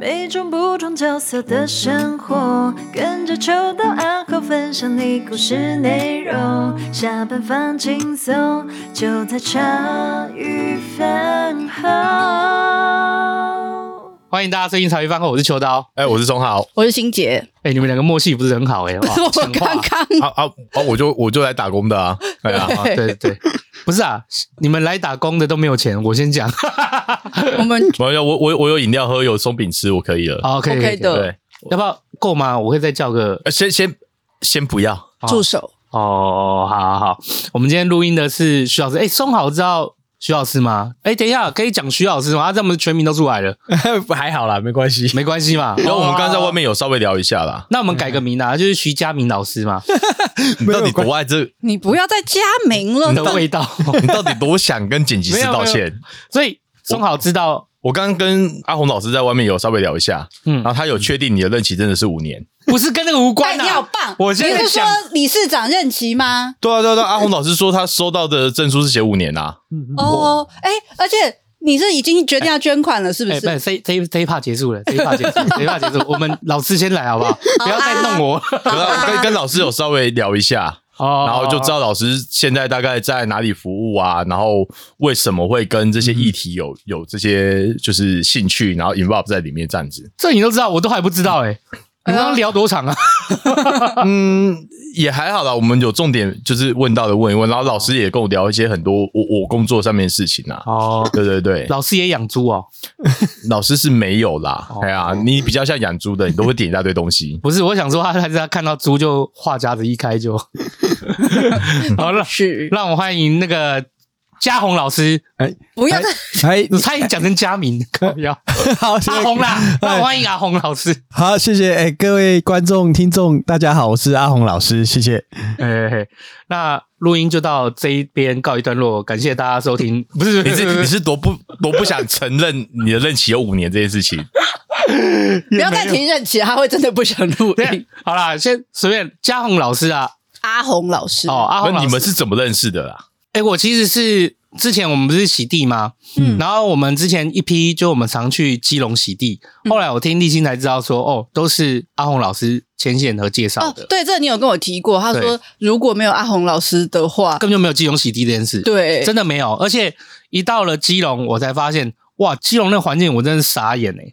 每种不同角色的生活，跟着秋刀阿豪分享你故事内容。下班放轻松，就在茶余饭后。欢迎大家收听茶余饭后，我是秋刀，哎、欸，我是钟豪，我是欣杰。哎、欸，你们两个默契不是很好哎、我刚刚啊啊啊！我就我就来打工的啊，对啊，对对对，不是啊，你们来打工的都没有钱，我先讲，我们我有我我我有饮料喝，有松饼吃，我可以了，好，可以可以的，对，要不要够吗？我会再叫个，先先先不要。助手。哦，好好好，我们今天录音的是徐老师，哎、欸，松好知道。徐老师吗？哎、欸，等一下，可以讲徐老师吗？啊这样我们全名都出来了，还好啦，没关系，没关系嘛。然后我们刚刚在外面有稍微聊一下啦。那我们改个名啊，就是徐佳明老师嘛。你到底国外这？你不要再加名了。你的味道，你到底多想跟剪辑师道歉？所以正好知道，我刚刚跟阿红老师在外面有稍微聊一下，嗯，然后他有确定你的任期真的是五年。不是跟那个无关的、啊，你好棒！我现在你是说理事长任期吗？对啊，对啊，对啊。阿红老师说他收到的证书是写五年啊。哦，哎，而且你是已经决定要捐款了，是不是？哎，不，这这这一趴结束了，这一趴结束，这一趴结束。我们老师先来好不好？不要再弄我。跟跟老师有稍微聊一下，然后就知道老师现在大概在哪里服务啊，然后为什么会跟这些议题有有这些就是兴趣，然后 involve 在里面这样子。这你都知道，我都还不知道哎。你刚刚聊多长啊？嗯，也还好啦。我们有重点，就是问到的问一问，然后老师也跟我聊一些很多我我工作上面的事情啊。哦，对对对，老师也养猪哦？老师是没有啦。哎呀，你比较像养猪的，你都会点一大堆东西。不是，我想说他还是他看到猪就话匣子一开就好了。是，让我欢迎那个。嘉宏老师，哎，不要再，哎，你 差点讲成嘉明，不要，好，阿红啦，那欢迎阿红老师，好，谢谢，哎，各位观众、听众，大家好，我是阿红老师，谢谢，哎，那录音就到这一边告一段落，感谢大家收听，不是，你是你是多不多不想承认你的任期有五年这件事情，不要再提任期，他会真的不想录音，好啦，先随便，嘉宏老师啊，阿宏老师，哦，阿宏，你们是怎么认识的啦？哎、欸，我其实是之前我们不是洗地吗？嗯，然后我们之前一批就我们常去基隆洗地，后来我听立新才知道说，哦，都是阿红老师牵线和介绍的。哦，对，这你有跟我提过，他说如果没有阿红老师的话，根本就没有基隆洗地这件事。对，真的没有。而且一到了基隆，我才发现，哇，基隆那环境我真的是傻眼哎。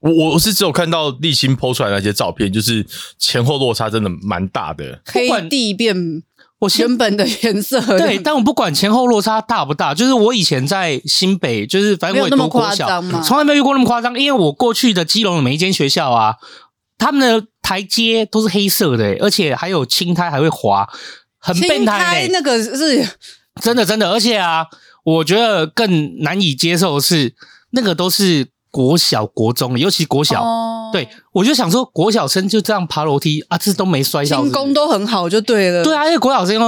我我是只有看到立新 po 出来那些照片，就是前后落差真的蛮大的，黑地变。我原本的颜色对，但我不管前后落差大不大，就是我以前在新北，就是反正我也读国小，从来没有遇过那么夸张。因为我过去的基隆的每一间学校啊，他们的台阶都是黑色的，而且还有青苔还会滑，很变态。那个是真的真的，而且啊，我觉得更难以接受的是那个都是。国小、国中，尤其国小，哦、对，我就想说，国小生就这样爬楼梯啊，这都没摔到，轻功都很好，就对了。对啊，因为国小生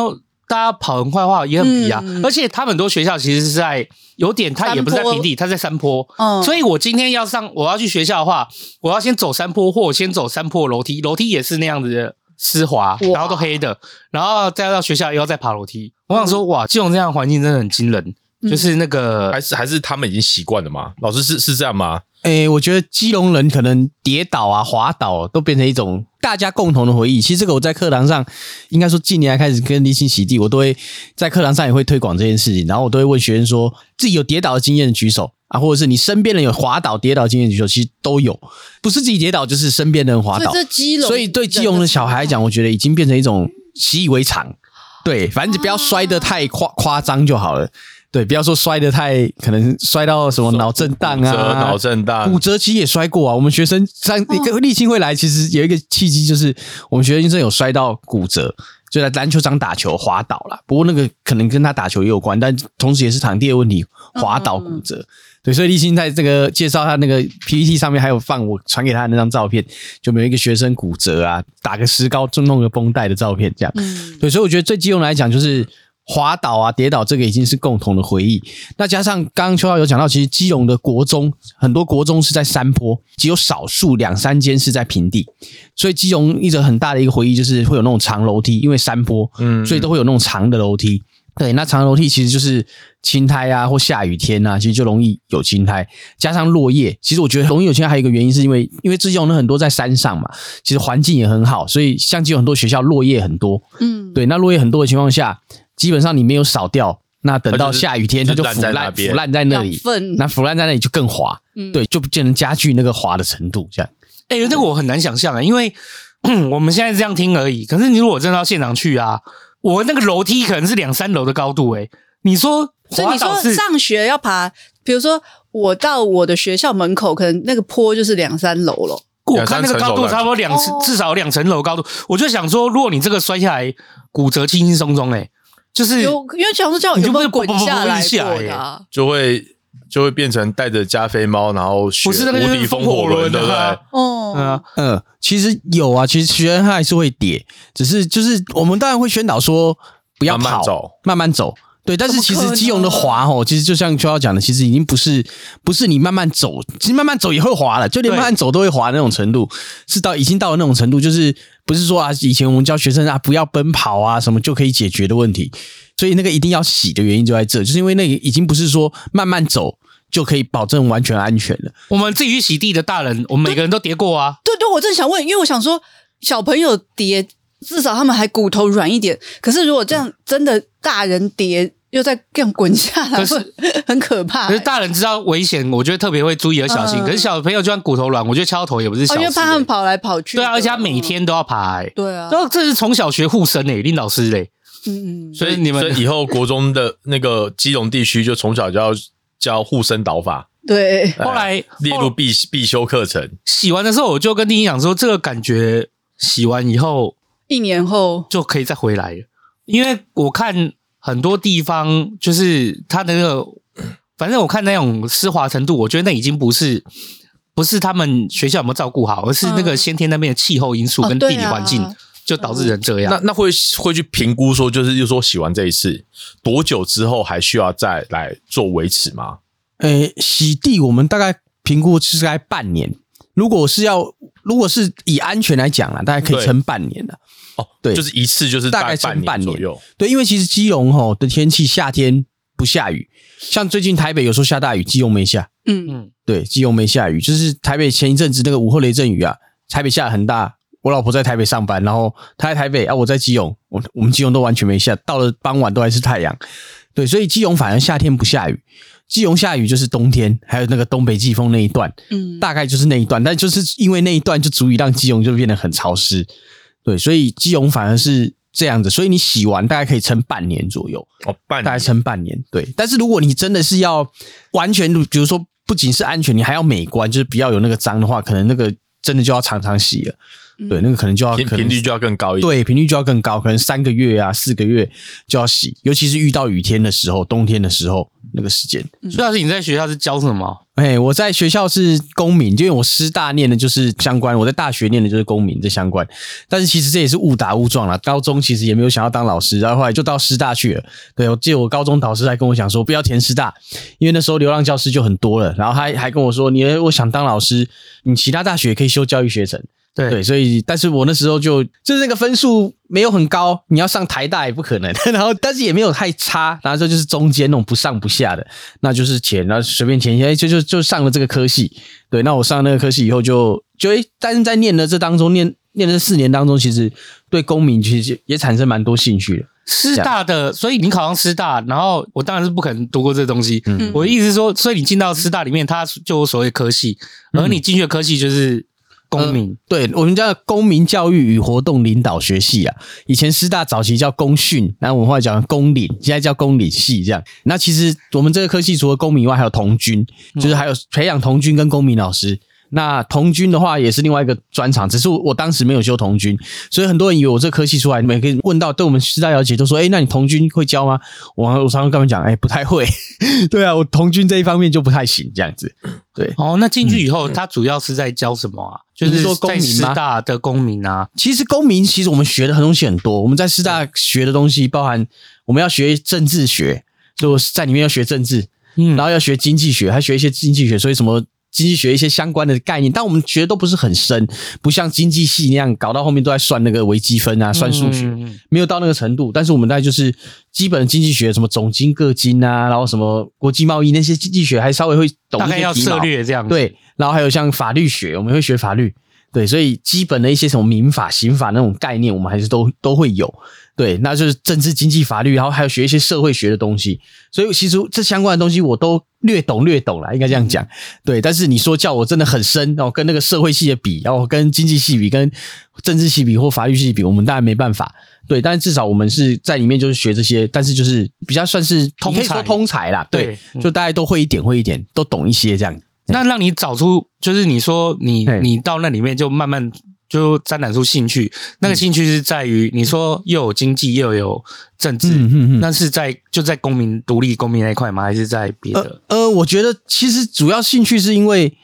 大家跑很快的话也很皮啊，嗯、而且他们很多学校其实是在有点，它也不是在平地，它在山坡。嗯，所以我今天要上，我要去学校的话，我要先走山坡，或我先走山坡楼梯，楼梯也是那样子的湿滑，然后都黑的，然后再到学校又要再爬楼梯。我想说，哇，这种这样的环境真的很惊人。就是那个，还是还是他们已经习惯了吗？老师是是这样吗？诶、欸，我觉得基隆人可能跌倒啊、滑倒都变成一种大家共同的回忆。其实这个我在课堂上，应该说近年来开始跟立新洗地，我都会在课堂上也会推广这件事情。然后我都会问学生说，自己有跌倒的经验的举手啊，或者是你身边人有滑倒、跌倒经验的举手，其实都有，不是自己跌倒就是身边的人滑倒。这基隆，所以对基隆的小孩来讲，我觉得已经变成一种习以为常。对，反正你不要摔得太夸夸张就好了。对，不要说摔得太，可能摔到什么脑震荡啊，脑震荡，骨折其实也摔过啊。我们学生上一个立新会来，其实有一个契机，就是我们学生真有摔到骨折，就在篮球场打球滑倒了。不过那个可能跟他打球也有关，但同时也是场地的问题，滑倒骨折。对，所以立新在这个介绍他那个 PPT 上面还有放我传给他的那张照片，就没有一个学生骨折啊，打个石膏就弄个绷带的照片，这样。对，所以我觉得最基本来讲就是。滑倒啊，跌倒，这个已经是共同的回忆。那加上刚刚秋刀有讲到，其实基隆的国中很多国中是在山坡，只有少数两三间是在平地。所以基隆一直很大的一个回忆就是会有那种长楼梯，因为山坡，嗯，所以都会有那种长的楼梯。对，那长楼梯其实就是青苔啊，或下雨天啊，其实就容易有青苔，加上落叶。其实我觉得容易有青苔还有一个原因，是因为因为基隆很多在山上嘛，其实环境也很好，所以像基隆很多学校落叶很多。嗯，对，那落叶很多的情况下，基本上你没有扫掉，那等到下雨天它就腐烂腐烂在那里，那腐烂在那里就更滑。嗯，对，就不见能加剧那个滑的程度，这样。哎、欸，这个我很难想象啊，因为 我们现在这样听而已。可是你如果真的到现场去啊。我那个楼梯可能是两三楼的高度诶、欸，你说，所以你说上学要爬，比如说我到我的学校门口，可能那个坡就是两三楼了。我看那个高度差不多两至少两层楼高度，我就想说，如果你这个摔下来骨折轻轻松松诶，就是有因为想说这样有没有滚下来过的、啊，就会。就会变成带着加菲猫，然后学无敌风火轮，对不对？哦，嗯。嗯，其实有啊，其实学生他还是会跌，只是就是我们当然会宣导说不要跑，慢慢走，慢慢走。对，但是其实基隆的滑哦，其实就像秋要讲的，其实已经不是不是你慢慢走，其实慢慢走也会滑了，就连慢慢走都会滑那种程度，是到已经到了那种程度，就是不是说啊，以前我们教学生啊不要奔跑啊什么就可以解决的问题。所以那个一定要洗的原因就在这，就是因为那个已经不是说慢慢走就可以保证完全安全了。我们自己去洗地的大人，我们每个人都跌过啊。对对，我正想问，因为我想说小朋友跌，至少他们还骨头软一点。可是如果这样真的大人跌，又再这样滚下来，是 很可怕。可是大人知道危险，我觉得特别会注意而小心。可是小朋友就算骨头软，我觉得敲头也不是小事。因为怕他们跑来跑去。对啊，而且他每天都要爬。对啊，然后这是从小学护身诶，林老师嘞。嗯，所以你们以后 国中的那个基隆地区就从小就要教护身导法。对，后来列入必必修课程。洗完的时候，我就跟丁丁讲说，这个感觉洗完以后，一年后就可以再回来了。因为我看很多地方，就是它的那个，反正我看那种湿滑程度，我觉得那已经不是不是他们学校有没有照顾好，而是那个先天那边的气候因素跟地理环境。就导致人这样，那那会会去评估说，就是就说洗完这一次多久之后还需要再来做维持吗？诶，洗地我们大概评估是在半年。如果是要，如果是以安全来讲啊，大概可以撑半年的。哦，对，就是一次就是大概撑半年左右。对，因为其实基隆吼的天气夏天不下雨，像最近台北有时候下大雨，基隆没下。嗯嗯，对，基隆没下雨，就是台北前一阵子那个午后雷阵雨啊，台北下得很大。我老婆在台北上班，然后她在台北啊，我在基隆，我我们基隆都完全没下，到了傍晚都还是太阳，对，所以基隆反而夏天不下雨，基隆下雨就是冬天，还有那个东北季风那一段，嗯，大概就是那一段，但就是因为那一段就足以让基隆就变得很潮湿，对，所以基隆反而是这样子，所以你洗完大概可以撑半年左右，哦，半年，大概撑半年，对，但是如果你真的是要完全，比如说不仅是安全，你还要美观，就是不要有那个脏的话，可能那个真的就要常常洗了。对，那个可能就要频率就要更高一点。对，频率就要更高，可能三个月啊、四个月就要洗，尤其是遇到雨天的时候、冬天的时候，那个时间。所以老师，你在学校是教什么？哎，我在学校是公民，因为我师大念的就是相关，我在大学念的就是公民这相关。但是其实这也是误打误撞啦，高中其实也没有想要当老师，然后后来就到师大去了。对，我记得我高中导师还跟我讲说，不要填师大，因为那时候流浪教师就很多了。然后他还还跟我说，你我想当老师，你其他大学也可以修教育学程。对，对，所以，但是我那时候就就是那个分数没有很高，你要上台大也不可能，然后但是也没有太差，然后这就是中间那种不上不下的，那就是填，然后随便填一下，就就就上了这个科系。对，那我上了那个科系以后就，就就诶，但是在念的这当中，念念的这四年当中，其实对公民其实也产生蛮多兴趣的。师大的，所以你考上师大，然后我当然是不可能读过这东西。嗯，我的意思是说，所以你进到师大里面，它就有所谓科系，而你进去的科系就是。公民，呃、对我们叫公民教育与活动领导学系啊，以前师大早期叫公训，然后我们后来讲公领，现在叫公领系这样。那其实我们这个科系除了公民以外，还有童军，就是还有培养童军跟公民老师。那童军的话也是另外一个专长，只是我当时没有修童军，所以很多人以为我这科系出来，每个人问到对我们师大了解，都说：“哎，那你童军会教吗？”我我常常跟他们讲：“哎，不太会。”对啊，我童军这一方面就不太行，这样子。对，哦，那进去以后，他主要是在教什么啊？就是说公民师大的公民啊。其实公民，其实我们学的东西很多。我们在师大学的东西，包含我们要学政治学，就在里面要学政治，嗯，然后要学经济学，还学一些经济学，所以什么。经济学一些相关的概念，但我们学的都不是很深，不像经济系那样搞到后面都在算那个微积分啊，算数学，没有到那个程度。但是我们大概就是基本的经济学，什么总经、个经啊，然后什么国际贸易那些经济学，还稍微会懂一些。大概要策略这样。对，然后还有像法律学，我们会学法律。对，所以基本的一些什么民法、刑法那种概念，我们还是都都会有。对，那就是政治、经济、法律，然后还有学一些社会学的东西。所以其实这相关的东西我都略懂略懂了，应该这样讲。对，但是你说叫我真的很深，然后跟那个社会系的比，然后跟经济系比，跟政治系比或法律系比，我们当然没办法。对，但是至少我们是在里面就是学这些，但是就是比较算是通才，可以说通才啦。对，对就大家都会一点，会一点，都懂一些这样。那让你找出，就是你说你你到那里面就慢慢。就沾染出兴趣，那个兴趣是在于你说又有经济又有政治，那是在就在公民独立公民那一块吗？还是在别的？呃，呃，我觉得其实主要兴趣是因为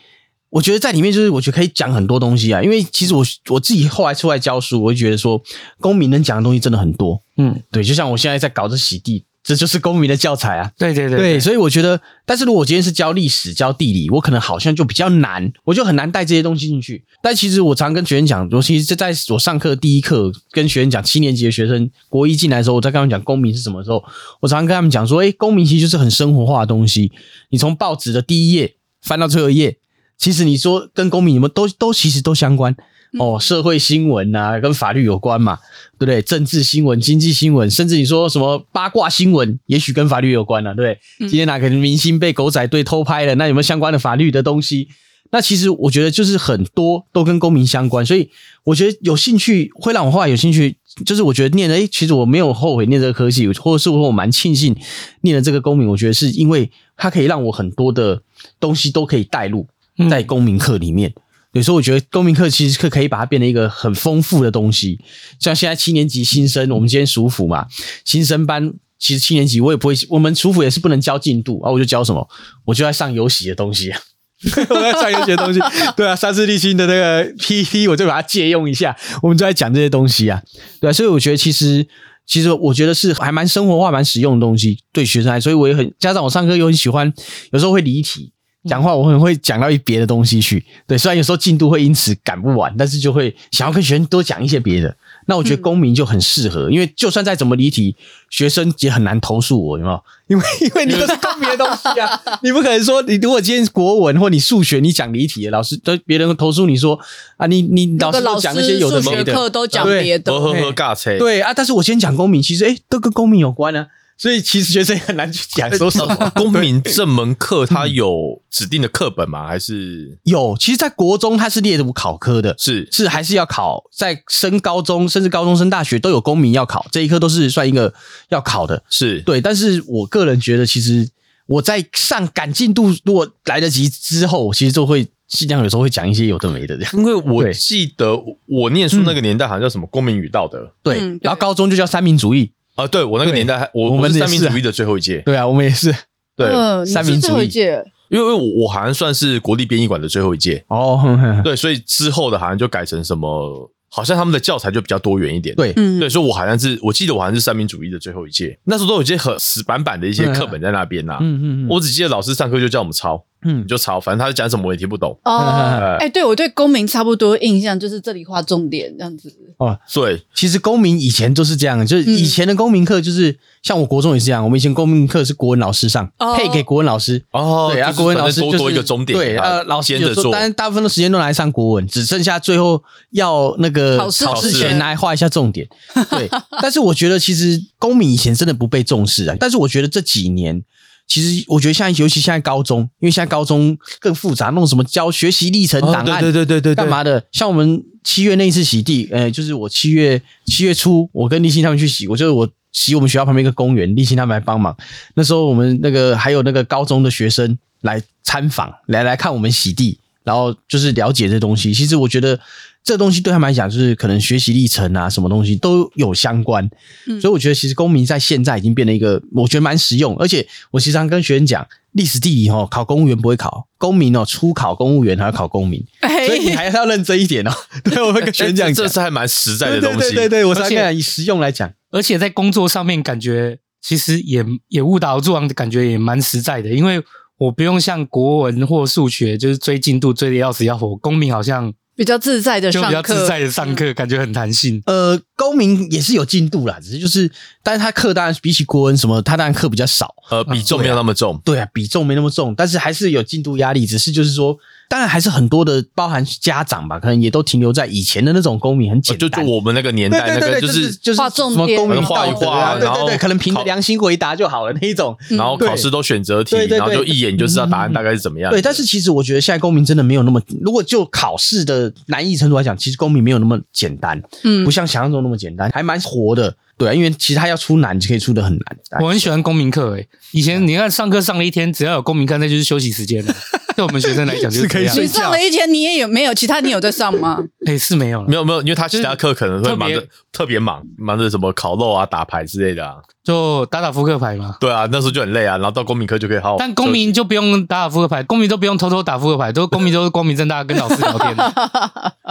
我觉得在里面就是我觉得可以讲很多东西啊，因为其实我我自己后来出来教书，我就觉得说公民能讲的东西真的很多，嗯，对，就像我现在在搞这洗地。这就是公民的教材啊！对对对，所以我觉得，但是如果我今天是教历史、教地理，我可能好像就比较难，我就很难带这些东西进去。但其实我常跟学生讲，尤其是在我上课第一课跟学生讲，七年级的学生国一进来的时候，我在跟他们讲公民是什么时候，我常常跟他们讲说，诶，公民其实就是很生活化的东西。你从报纸的第一页翻到最后一页，其实你说跟公民，你们都都其实都相关。哦，社会新闻啊，跟法律有关嘛，对不对？政治新闻、经济新闻，甚至你说什么八卦新闻，也许跟法律有关了，啊，对不对？嗯、今天哪个明星被狗仔队偷拍了？那有没有相关的法律的东西？那其实我觉得就是很多都跟公民相关，所以我觉得有兴趣会让我后来有兴趣，就是我觉得念了，诶，其实我没有后悔念这个科技，或者是我蛮庆幸念了这个公民，我觉得是因为它可以让我很多的东西都可以带入在公民课里面。嗯有时候我觉得公民课其实可可以把它变成一个很丰富的东西，像现在七年级新生，我们今天暑辅嘛，新生班其实七年级我也不会，我们暑辅也是不能教进度啊，我就教什么，我就在上游戏的东西啊，我在上游戏的东西，对啊，三字立新的那个 PPT 我就把它借用一下，我们就在讲这些东西啊，对啊，所以我觉得其实其实我觉得是还蛮生活化、蛮实用的东西对学生来，所以我也很家长我上课又很喜欢，有时候会离题。讲话我很会讲到一别的东西去，对，虽然有时候进度会因此赶不完，但是就会想要跟学生多讲一些别的。那我觉得公民就很适合，因为就算再怎么离题，学生也很难投诉我，有没有？因为 因为你都是公民的东西啊，你不可能说你如果今天国文或你数学你讲离题，老师都别人投诉你说啊，你你老师都讲那些有的没的，课都讲别的，呵呵呵尬吹，对啊，但是我今天讲公民，其实诶都跟公民有关啊。所以其实学生也很难去讲说什么。公民这门课它有指定的课本吗？还是有？其实，在国中它是列入考科的，是是还是要考？在升高中，甚至高中升大学都有公民要考，这一科都是算一个要考的。是对，但是我个人觉得，其实我在上赶进度，如果来得及之后，其实就会尽量有时候会讲一些有的没的这样。因为我记得我念书那个年代好像叫什么公民与道德，对，然后高中就叫三民主义。啊，对我那个年代我我们是三民主义的最后一届，对啊，我们也是。对三民主义，因为因为我我好像算是国立编译馆的最后一届哦，对，所以之后的好像就改成什么，好像他们的教材就比较多元一点，对，对，所以我好像是我记得我好像是三民主义的最后一届，那时候都有一些很死板板的一些课本在那边呐，嗯嗯，我只记得老师上课就叫我们抄。嗯，你就抄，反正他在讲什么我也听不懂。哦，哎，对，我对公民差不多印象就是这里画重点这样子。哦，对，其实公民以前都是这样，就是以前的公民课就是像我国中也是这样，我们以前公民课是国文老师上，配给国文老师。哦，对啊，国文老师多多一个钟点。对啊，老师有时候，但是大部分的时间都来上国文，只剩下最后要那个考试前来画一下重点。对，但是我觉得其实公民以前真的不被重视啊，但是我觉得这几年。其实我觉得现在，尤其现在高中，因为现在高中更复杂，弄什么教学习历程档案，对对对对对，干嘛的？像我们七月那一次洗地，呃，就是我七月七月初，我跟立新他们去洗，我就是我洗我们学校旁边一个公园，立新他们来帮忙。那时候我们那个还有那个高中的学生来参访，来来看我们洗地，然后就是了解这东西。其实我觉得。这个东西对他们来讲，就是可能学习历程啊，什么东西都有相关。嗯，所以我觉得其实公民在现在已经变得一个，我觉得蛮实用。而且我时常跟学生讲，历史地理哦，考公务员不会考，公民哦，初考公务员还要考公民，所以你还是要认真一点哦。对，我会跟学生讲，这是还蛮实在的东西。对对对，我常常以实用来讲，而且在工作上面感觉其实也也误打误撞的感觉也蛮实在的，因为。我不用像国文或数学，就是追进度追的要死要活。公民好像比较自在的上课，就比较自在的上课，感觉很弹性。呃，公民也是有进度啦，只是就是，但是他课当然比起国文什么，他当然课比较少，呃，比重没有那么重。对啊，比重没那么重，但是还是有进度压力，只是就是说。当然还是很多的，包含家长吧，可能也都停留在以前的那种公民，很简单。就就我们那个年代，那个就是就是画重点，公民画一画，对对对，可能凭着良心回答就好了那一种。然后考试都选择题，然后就一眼就知道答案大概是怎么样。对，但是其实我觉得现在公民真的没有那么，如果就考试的难易程度来讲，其实公民没有那么简单，嗯，不像想象中那么简单，还蛮活的。对啊，因为其实他要出难就可以出的很难。我很喜欢公民课诶，以前你看上课上了一天，只要有公民课，那就是休息时间了。对我们学生来讲，就是可以睡觉。你上了一天，你也有没有？其他你有在上吗？哎，是没有了，没有没有，因为他其他课可能会忙着特别忙，忙着什么烤肉啊、打牌之类的啊，就打打扑克牌嘛。对啊，那时候就很累啊，然后到公民课就可以好好。但公民就不用打打扑克牌，公民都不用偷偷打扑克牌，都 公民都是光明正大跟老师聊天，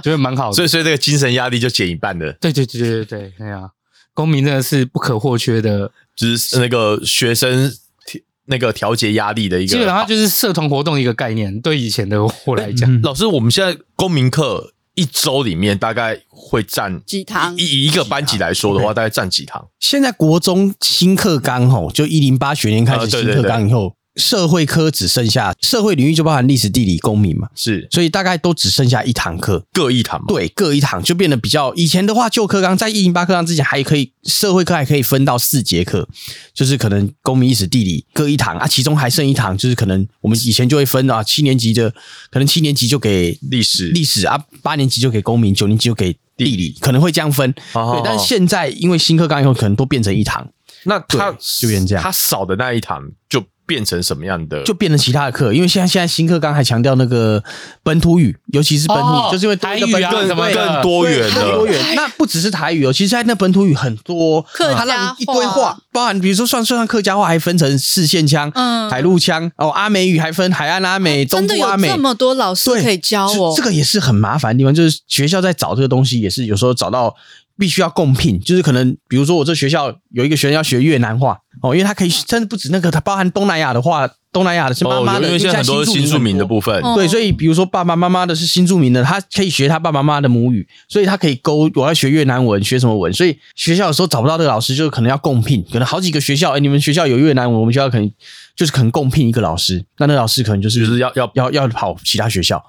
觉得蛮好的。所以所以这个精神压力就减一半的。对对对对对，哎呀，公民真的是不可或缺的，就是那个学生。那个调节压力的一个，基本上就是社团活动一个概念。对以前的我来讲，老师，我们现在公民课一周里面大概会占几堂？以一个班级来说的话，大概占几堂？现在国中新课纲吼，就一零八学年开始新课纲以后。社会科只剩下社会领域就包含历史、地理、公民嘛，是，所以大概都只剩下一堂课，各一堂。对，各一堂就变得比较。以前的话，旧课纲在一零八课纲之前还可以，社会课还可以分到四节课，就是可能公民、历史、地理各一堂啊，其中还剩一堂，就是可能我们以前就会分啊，七年级的可能七年级就给历史历史啊，八年级就给公民，九年级就给地理，可能会这样分。对，但是现在因为新课纲以后，可能都变成一堂，那他就变成这样，他少的那一堂就。变成什么样的？就变成其他的课，因为现在现在新课纲还强调那个本土语，尤其是本土语，就是因为台语啊什么更多元的多元。那不只是台语哦，其实在那本土语很多客家话，一堆话，包含比如说算算上客家话，还分成四县腔、嗯，海陆腔哦，阿美语还分海岸阿美、东部阿美，这么多老师可以教哦。这个也是很麻烦的地方，就是学校在找这个东西，也是有时候找到。必须要共聘，就是可能，比如说我这学校有一个学生要学越南话哦，因为他可以，甚至不止那个，他包含东南亚的话，东南亚的是妈妈的，因为现在很多新住民的部分，对，所以比如说爸爸妈妈的是新住民的，他可以学他爸爸妈妈的母语，所以他可以勾我要学越南文，学什么文，所以学校有时候找不到这个老师，就可能要共聘，可能好几个学校，哎，你们学校有越南文，我们学校可能就是可能共聘一个老师，那那老师可能就是就是要要要要跑其他学校。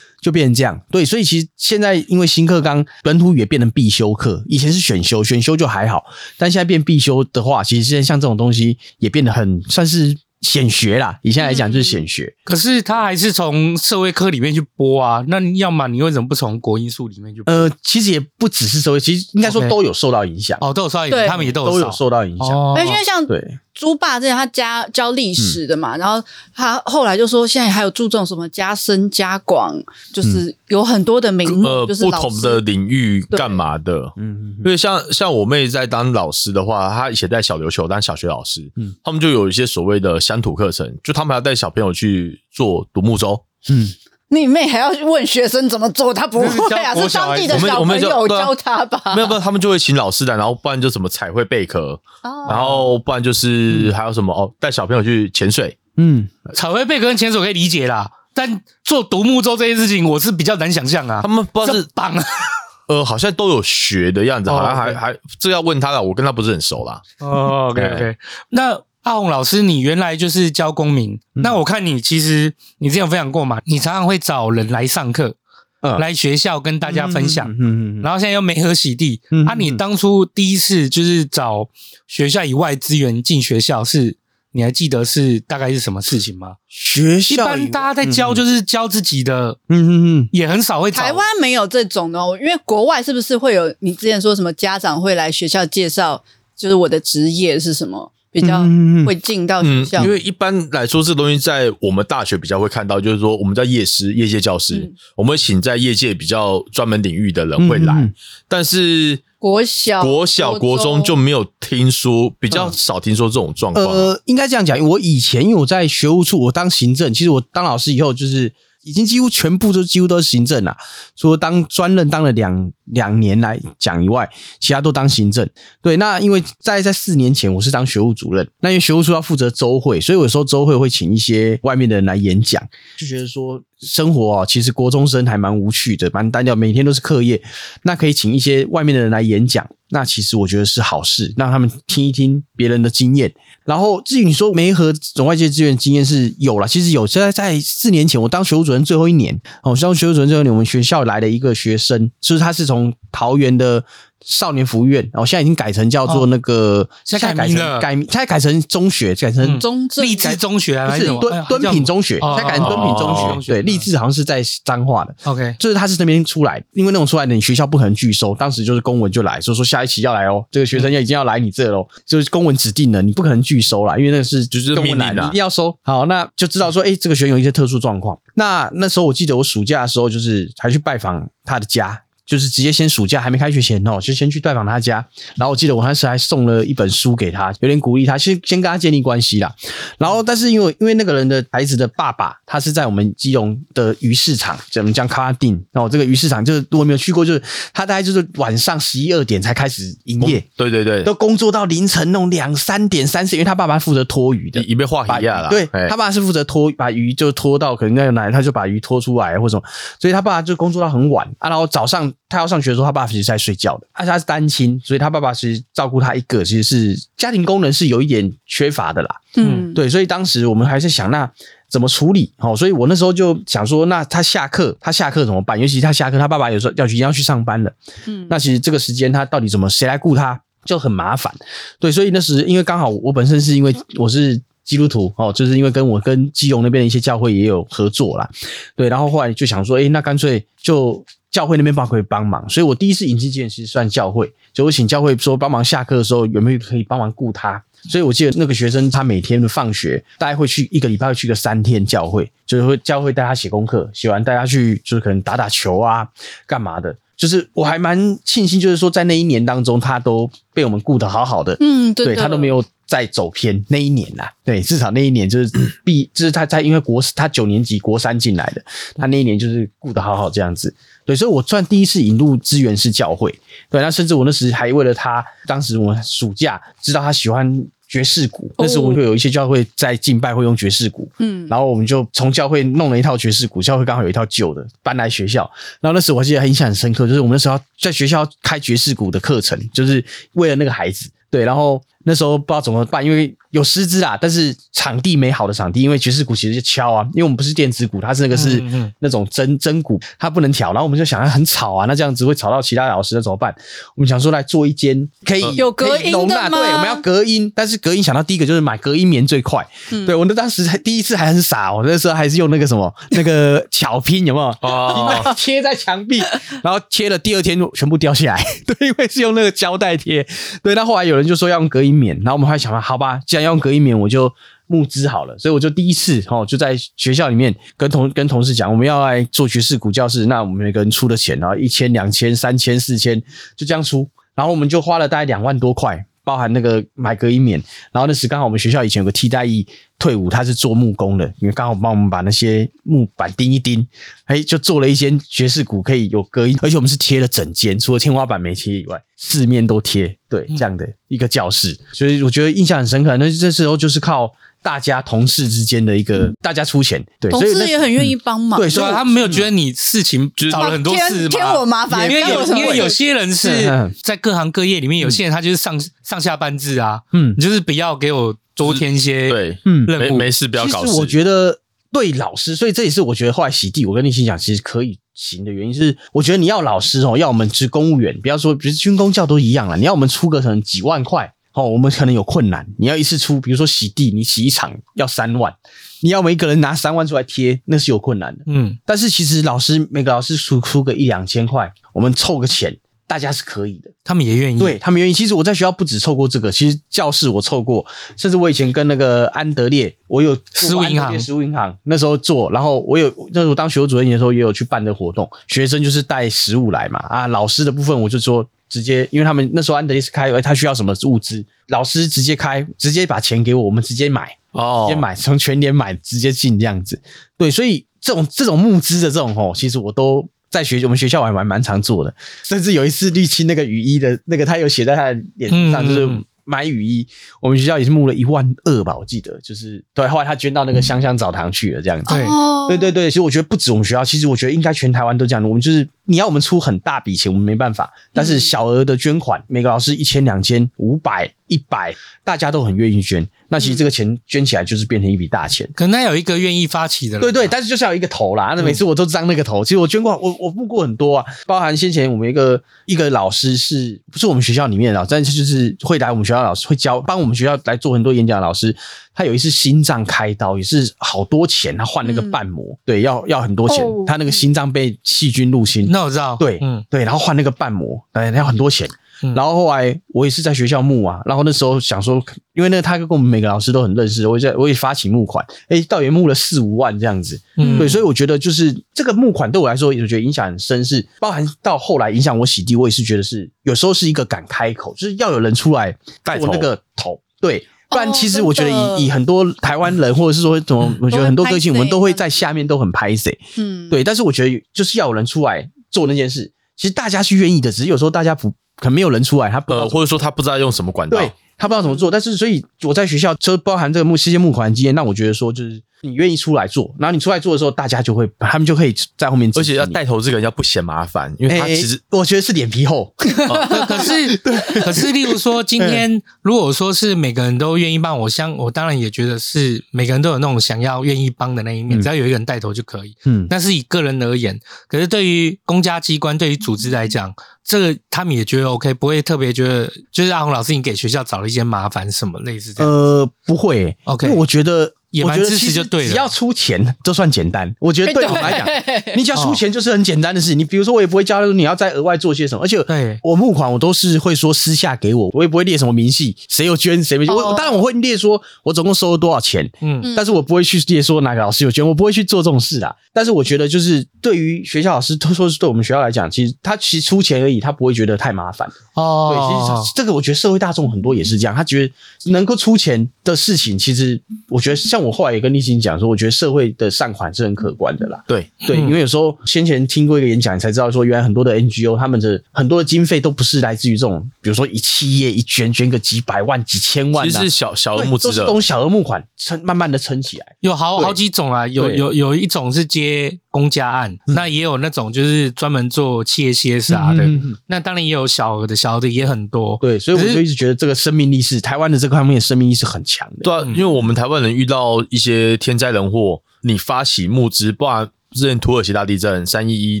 就变成这样，对，所以其实现在因为新课纲本土语也变成必修课，以前是选修，选修就还好，但现在变必修的话，其实现在像这种东西也变得很算是显学啦。以现在来讲就是显学，可是他还是从社会科里面去播啊。那要么你为什么不从国英数里面去播？呃，其实也不只是社会，其实应该说都有受到影响。哦，都有受到影响，他们也都有都有受到影响。因为像对。猪爸之前他家教历史的嘛，嗯、然后他后来就说，现在还有注重什么加深加广，就是有很多的名目，呃，就是不同的领域干嘛的。嗯，因为像像我妹在当老师的话，她以前在小琉球当小学老师，嗯，他们就有一些所谓的乡土课程，就他们要带小朋友去做独木舟，嗯。你妹还要去问学生怎么做？他不会啊，是当地的小朋友教他吧？没有，没有，他们就会请老师来，然后不然就怎么彩绘贝壳，然后不然就是还有什么哦，带小朋友去潜水。嗯，彩绘贝壳跟潜水可以理解啦，但做独木舟这件事情，我是比较难想象啊。他们不知道是绑，呃，好像都有学的样子，好像还还这要问他了，我跟他不是很熟啦。哦，OK OK，那。阿红老师，你原来就是教公民，嗯、那我看你其实你之前有分享过嘛，你常常会找人来上课，嗯、来学校跟大家分享，嗯嗯嗯嗯、然后现在又没合洗地，嗯嗯、啊，你当初第一次就是找学校以外资源进学校是，你还记得是大概是什么事情吗？学校一般大家在教就是教自己的，嗯嗯嗯，也很少会找。台湾没有这种的哦，因为国外是不是会有？你之前说什么家长会来学校介绍，就是我的职业是什么？比较会进到学校，嗯，因为一般来说，这个东西在我们大学比较会看到，就是说我们叫业师、业界教师，嗯、我们会请在业界比较专门领域的人会来，嗯、但是国小、国小、国中就没有听说，比较少听说这种状况。呃，应该这样讲，我以前因为我在学务处，我当行政，其实我当老师以后，就是已经几乎全部都几乎都是行政了，说当专任当了两两年来讲以外，其他都当行政。对，那因为在在四年前我是当学务主任，那因为学务处要负责周会，所以有时候周会会请一些外面的人来演讲，就觉得说生活哦，其实国中生还蛮无趣的，蛮单调，每天都是课业，那可以请一些外面的人来演讲，那其实我觉得是好事，让他们听一听别人的经验。然后至于你说没和总外界资源经验是有了，其实有。现在在四年前，我当学务主任最后一年，哦，当学务主任最后一年，我们学校来了一个学生，就是他是从桃园的。少年福院，然后现在已经改成叫做那个，哦、现在改成改名，现在改成中学，改成中励志中学还是敦敦品中学？现在改成敦品中学。哦、对，励志好像是在彰化的。OK，就是他是那边出来，因为那种出来的，你学校不可能拒收。当时就是公文就来，所以说下一期要来哦，这个学生要已经要来你这喽，就是公文指定了，你不可能拒收啦，因为那是就是公文来的，一定要收。好，那就知道说，哎，这个学生有一些特殊状况。那那时候我记得我暑假的时候，就是还去拜访他的家。就是直接先暑假还没开学前哦，就先去拜访他家。然后我记得我当时还送了一本书给他，有点鼓励他，先先跟他建立关系啦。然后，但是因为因为那个人的孩子的爸爸，他是在我们基隆的鱼市场，怎么讲？卡拉丁。然后这个鱼市场就是我没有去过，就是他大概就是晚上十一二点才开始营业。对对对，都工作到凌晨那种两三点、三四，因为他爸爸负责拖鱼的，一被画鱼了。对，他爸爸是负责拖，把鱼就拖到可能那个哪，他就把鱼拖出来或者什么。所以他爸爸就工作到很晚啊。然后早上他要上学的时候，他爸其实是在睡觉的，而且他是单亲，所以他爸爸其实照顾他一个，其实是家庭功能是有一点缺乏的啦。嗯，对，所以当时我们还是想，那怎么处理？好，所以我那时候就想说，那他下课，他下课怎么办？尤其他下课，他爸爸有时候要去要去上班了。嗯，那其实这个时间他到底怎么谁来顾他，就很麻烦。对，所以那时因为刚好我本身是因为我是基督徒哦，就是因为跟我跟基隆那边的一些教会也有合作啦。对，然后后来就想说，诶，那干脆就。教会那边帮可以帮忙，所以我第一次引进进其实算教会，就我请教会说帮忙下课的时候有没有可以帮忙顾他，所以我记得那个学生他每天的放学大概会去一个礼拜会去个三天教会，就是会教会带他写功课，写完带他去就是可能打打球啊干嘛的，就是我还蛮庆幸，就是说在那一年当中他都被我们顾得好好的，嗯，对，对，他都没有。再走偏那一年呐，对，至少那一年就是毕，就是他在因为国他九年级国三进来的，他那一年就是顾得好好这样子，对，所以我算第一次引入资源是教会，对，那甚至我那时还为了他，当时我暑假知道他喜欢爵士鼓，那时我们会有一些教会在敬拜会用爵士鼓，嗯，然后我们就从教会弄了一套爵士鼓，教会刚好有一套旧的搬来学校，然后那时我记得印象很深刻，就是我们那时候在学校开爵士鼓的课程，就是为了那个孩子，对，然后。那时候不知道怎么办，因为有师资啊，但是场地没好的场地，因为爵士鼓其实就敲啊，因为我们不是电子鼓，它是那个是那种真真鼓，它不能调，然后我们就想它很吵啊，那这样子会吵到其他老师，那怎么办？我们想说来做一间可以、呃、有隔音的吗？对，我们要隔音，但是隔音想到第一个就是买隔音棉最快。嗯、对，我那当时还第一次还很傻，我那时候还是用那个什么那个巧拼，有没有？哦，贴在墙壁，然后贴了第二天就全部掉下来。对，因为是用那个胶带贴。对，那后来有人就说要用隔音棉，然后我们还想说，好吧，既然要用隔音棉，我就募资好了。所以我就第一次哦，就在学校里面跟同跟同事讲，我们要来做爵士鼓教室，那我们每个人出的钱，然后一千、两千、三千、四千，就这样出，然后我们就花了大概两万多块。包含那个买隔音棉，然后那时刚好我们学校以前有个替代役退伍，他是做木工的，因为刚好帮我们把那些木板钉一钉，哎，就做了一间爵士鼓可以有隔音，而且我们是贴了整间，除了天花板没贴以外，四面都贴，对，这样的一个教室，所以我觉得印象很深刻。那这时候就是靠。大家同事之间的一个，大家出钱，对，同事也很愿意帮忙，对，所以他们没有觉得你事情找了很多事添我麻烦，因为有因为有些人是在各行各业里面，有些人他就是上上下班制啊，嗯，你就是不要给我多添一些对，嗯，任务，没事不要搞事。其实我觉得对老师，所以这也是我觉得后来洗地，我跟立心讲，其实可以行的原因是，我觉得你要老师哦，要我们是公务员，不要说，比如军公教都一样了，你要我们出个可能几万块。哦，我们可能有困难，你要一次出，比如说洗地，你洗一场要三万，你要每一个人拿三万出来贴，那是有困难的。嗯，但是其实老师每个老师出出个一两千块，我们凑个钱，大家是可以的，他们也愿意，对他们愿意。其实我在学校不止凑过这个，其实教室我凑过，甚至我以前跟那个安德烈，我有食物银行，食物银行那时候做，然后我有那时候当学务主任的时候，也有去办的活动，学生就是带食物来嘛，啊，老师的部分我就说。直接，因为他们那时候安德烈斯开，他需要什么物资，老师直接开，直接把钱给我，我们直接买，哦，直接买，从全年买，直接进这样子。对，所以这种这种募资的这种吼，其实我都在学我们学校我还蛮蛮常做的，甚至有一次绿青那个雨衣的那个，他有写在他的脸上，就是。买雨衣，我们学校也是募了一万二吧，我记得就是对。后来他捐到那个香香澡堂去了，这样子。对，对对对。其实我觉得不止我们学校，其实我觉得应该全台湾都这样。我们就是你要我们出很大笔钱，我们没办法。但是小额的捐款，每个老师一千、两千、五百、一百，大家都很愿意捐。那其实这个钱捐起来就是变成一笔大钱。可能有一个愿意发起的，对对。但是就是要有一个头啦。那每次我都张那个头。其实我捐过，我我募过很多啊，包含先前我们一个一个老师是不是我们学校里面的，但是就是会来我们学校老师会教。帮我们学校来做很多演讲的老师，他有一次心脏开刀，也是好多钱，他换那个瓣膜，嗯、对，要要很多钱。哦、他那个心脏被细菌入侵，那我知道，对，嗯，对，然后换那个瓣膜，哎，要很多钱。嗯、然后后来我也是在学校募啊，然后那时候想说，因为那个他跟我们每个老师都很认识，我也在我也发起募款，哎，倒也募了四五万这样子，嗯，对，所以我觉得就是这个募款对我来说，我觉得影响很深，是包含到后来影响我洗地，我也是觉得是有时候是一个敢开口，就是要有人出来带我那个头，对。不然，其实我觉得以以很多台湾人，或者是说怎么，我觉得很多歌星，我们都会在下面都很拍谁，嗯，对。但是我觉得就是要有人出来做那件事，其实大家是愿意的，只是有时候大家不可能没有人出来，他呃，或者说他不知道用什么管道，对，他不知道怎么做。但是所以我在学校就包含这个募世界募款经验，让我觉得说就是。你愿意出来做，然后你出来做的时候，大家就会，他们就可以在后面。而且要带头这个人要不嫌麻烦，因为他其实、欸、我觉得是脸皮厚。哦、可是，可是，例如说，今天如果说是每个人都愿意帮我，相我当然也觉得是每个人都有那种想要愿意帮的那一面，只要有一个人带头就可以。嗯，但是以个人而言，可是对于公家机关、对于组织来讲，这个他们也觉得 OK，不会特别觉得就是阿红老师，你给学校找了一些麻烦什么类似这样。呃，不会，OK，因为我觉得。也蛮支持就对了，只要出钱就算简单。我觉得对我来讲，你只要出钱就是很简单的事。你比如说，我也不会教你要再额外做些什么。而且，我募款我都是会说私下给我，我也不会列什么明细，谁有捐谁没捐。我当然我会列说我总共收了多少钱，嗯，但是我不会去列说哪个老师有捐，我不会去做这种事啦。但是我觉得，就是对于学校老师，都说是对我们学校来讲，其实他其实出钱而已，他不会觉得太麻烦。哦，对，其实这个我觉得社会大众很多也是这样，他觉得能够出钱的事情，其实我觉得像。我后来也跟立新讲说，我觉得社会的善款是很可观的啦。对对，因为有时候先前听过一个演讲，你才知道说，原来很多的 NGO 他们的很多的经费都不是来自于这种，比如说一企业一捐捐个几百万、几千万，其实是小小额募资的，都是这种小额募款撑，慢慢的撑起来。有好好几种啊，有有有一种是接公家案，那也有那种就是专门做企业 CSR 的，那当然也有小额的，小额的也很多。对，所以我就一直觉得这个生命力是台湾的这方面的生命意识很强的。对啊，因为我们台湾人遇到一些天灾人祸，你发起募资，不然。之前土耳其大地震、三一一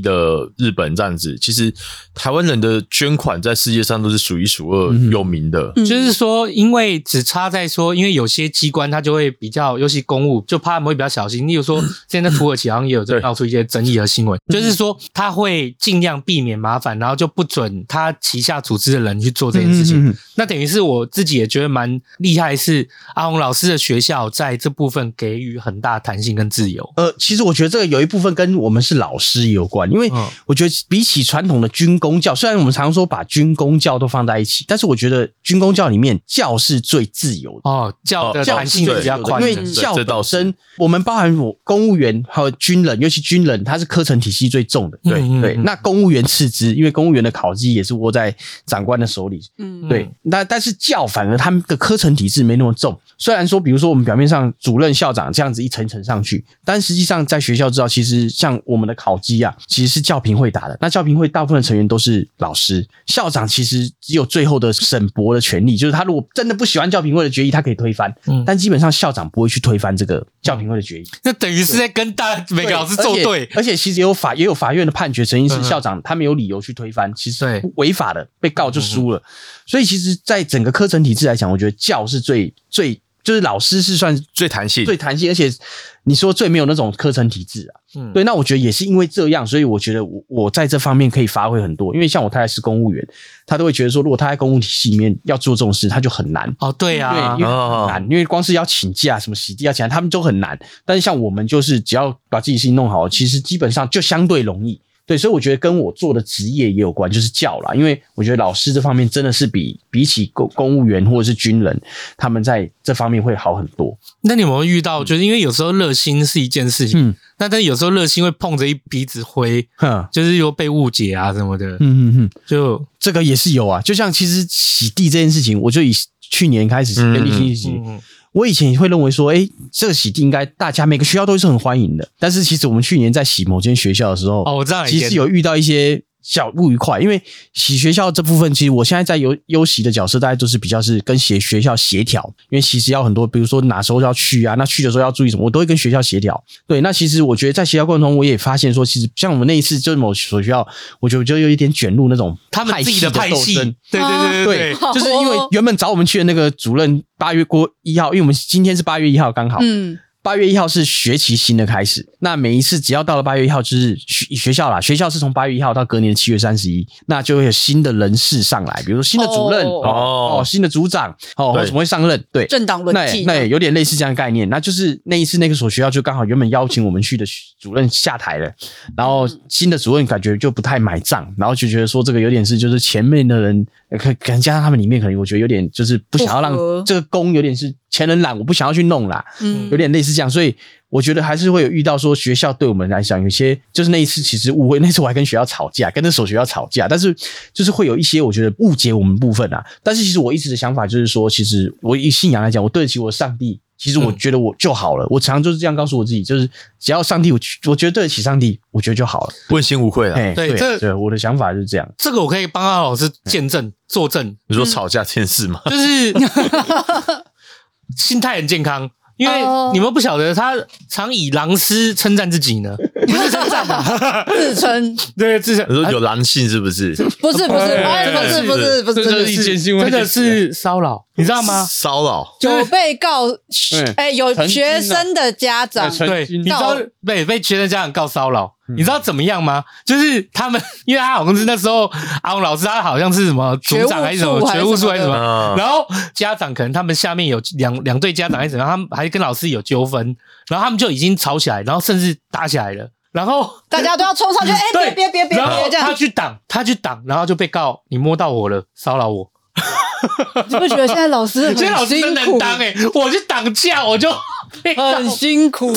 的日本这样子，其实台湾人的捐款在世界上都是数一数二有名的。嗯、就是说，因为只差在说，因为有些机关它就会比较，尤其公务，就怕他们会比较小心。例如说，现在土耳其好像也有在闹出一些争议和新闻，就是说他会尽量避免麻烦，然后就不准他旗下组织的人去做这件事情。嗯嗯嗯那等于是我自己也觉得蛮厉害，是阿红老师的学校在这部分给予很大弹性跟自由。呃，其实我觉得这个有一部分。部分跟我们是老师也有关，因为我觉得比起传统的军公教，虽然我们常说把军公教都放在一起，但是我觉得军公教里面教是最自由的哦，教的弹性比较宽，因为教本身我们包含我公务员还有军人，尤其军人他是科层体系最重的，对对。那公务员次之，因为公务员的考绩也是握在长官的手里，嗯，对。那但是教反而他们的科层体制没那么重，虽然说比如说我们表面上主任校长这样子一层层上去，但实际上在学校知道其实。像我们的考绩啊，其实是教评会打的。那教评会大部分的成员都是老师，校长其实只有最后的审驳的权利，就是他如果真的不喜欢教评会的决议，他可以推翻。嗯，但基本上校长不会去推翻这个教评会的决议。那等于是在跟大家每个老师作对。而且其实也有法也有法院的判决，曾经是校长他没有理由去推翻，其实违法的，被告就输了。所以其实，在整个课程体制来讲，我觉得教是最最。就是老师是算最弹性、最弹性，而且你说最没有那种课程体制啊。嗯，对，那我觉得也是因为这样，所以我觉得我我在这方面可以发挥很多。因为像我太太是公务员，她都会觉得说，如果她在公务体系里面要做这种事，她就很难。哦，对啊，对，因为很难，因为光是要请假、什么洗地要请假，他们都很难。但是像我们，就是只要把自己事情弄好，其实基本上就相对容易。对，所以我觉得跟我做的职业也有关，就是教啦。因为我觉得老师这方面真的是比比起公公务员或者是军人，他们在这方面会好很多。那你有没有遇到？就是因为有时候热心是一件事情，嗯，那但有时候热心会碰着一鼻子灰，哼，就是又被误解啊什么的，嗯嗯嗯，就这个也是有啊。就像其实洗地这件事情，我就以去年开始跟立青一起。嗯嗯我以前也会认为说，哎，这个洗地应该大家每个学校都是很欢迎的。但是其实我们去年在洗某间学校的时候，哦，我知道，其实有遇到一些。小不愉快，因为洗学校这部分，其实我现在在优优习的角色，大概都是比较是跟学学校协调，因为其实要很多，比如说哪时候要去啊，那去的时候要注意什么，我都会跟学校协调。对，那其实我觉得在协调过程中，我也发现说，其实像我们那一次就是某所学校，我觉得就有一点卷入那种他们自己的派系，对对对对。对，就是因为原本找我们去的那个主任八月过一号，因为我们今天是八月一号刚好，嗯。八月一号是学期新的开始，那每一次只要到了八月一号，就是学学校啦。学校是从八月一号到隔年的七月三十一，那就会有新的人事上来，比如说新的主任哦，哦，新的组长哦，或什么会上任？对，政党轮替，那有点类似这样的概念。那就是那一次那个所学校就刚好原本邀请我们去的主任下台了，然后新的主任感觉就不太买账，然后就觉得说这个有点是就是前面的人可可能加上他们里面可能我觉得有点就是不想要让这个工有点是。前人懒，我不想要去弄啦，嗯，有点类似这样，所以我觉得还是会有遇到说学校对我们来讲有些就是那一次其实误会，那次我还跟学校吵架，跟那所学校吵架，但是就是会有一些我觉得误解我们部分啊。但是其实我一直的想法就是说，其实我以信仰来讲，我对得起我上帝，其实我觉得我就好了。嗯、我常常就是这样告诉我自己，就是只要上帝我我觉得对得起上帝，我觉得就好了，问心无愧了。对，对，这对我的想法就是这样。这个我可以帮阿老师见证作证。你说吵架这件事吗？就是。心态很健康，因为你们不晓得他常以狼师称赞自己呢，不是称赞吧，自称。对自称。你说有狼性是不是？不是不是。不是不是不是，这是真的是骚扰，你知道吗？骚扰。有被告，哎，有学生的家长对，你知道被被学生家长告骚扰。你知道怎么样吗？就是他们，因为他好像是那时候阿红老师，他好像是什么组长还是什么学务处还是什么，然后家长可能他们下面有两两对家长还是怎样，他们还跟老师有纠纷，然后他们就已经吵起来，然后甚至打起来了，然后 大家都要冲上去，哎，别别别别别这样，他去挡，他去挡，然后就被告你摸到我了，骚扰我。你不觉得现在老师很现在老师真能当哎，我去挡架我就。很辛苦，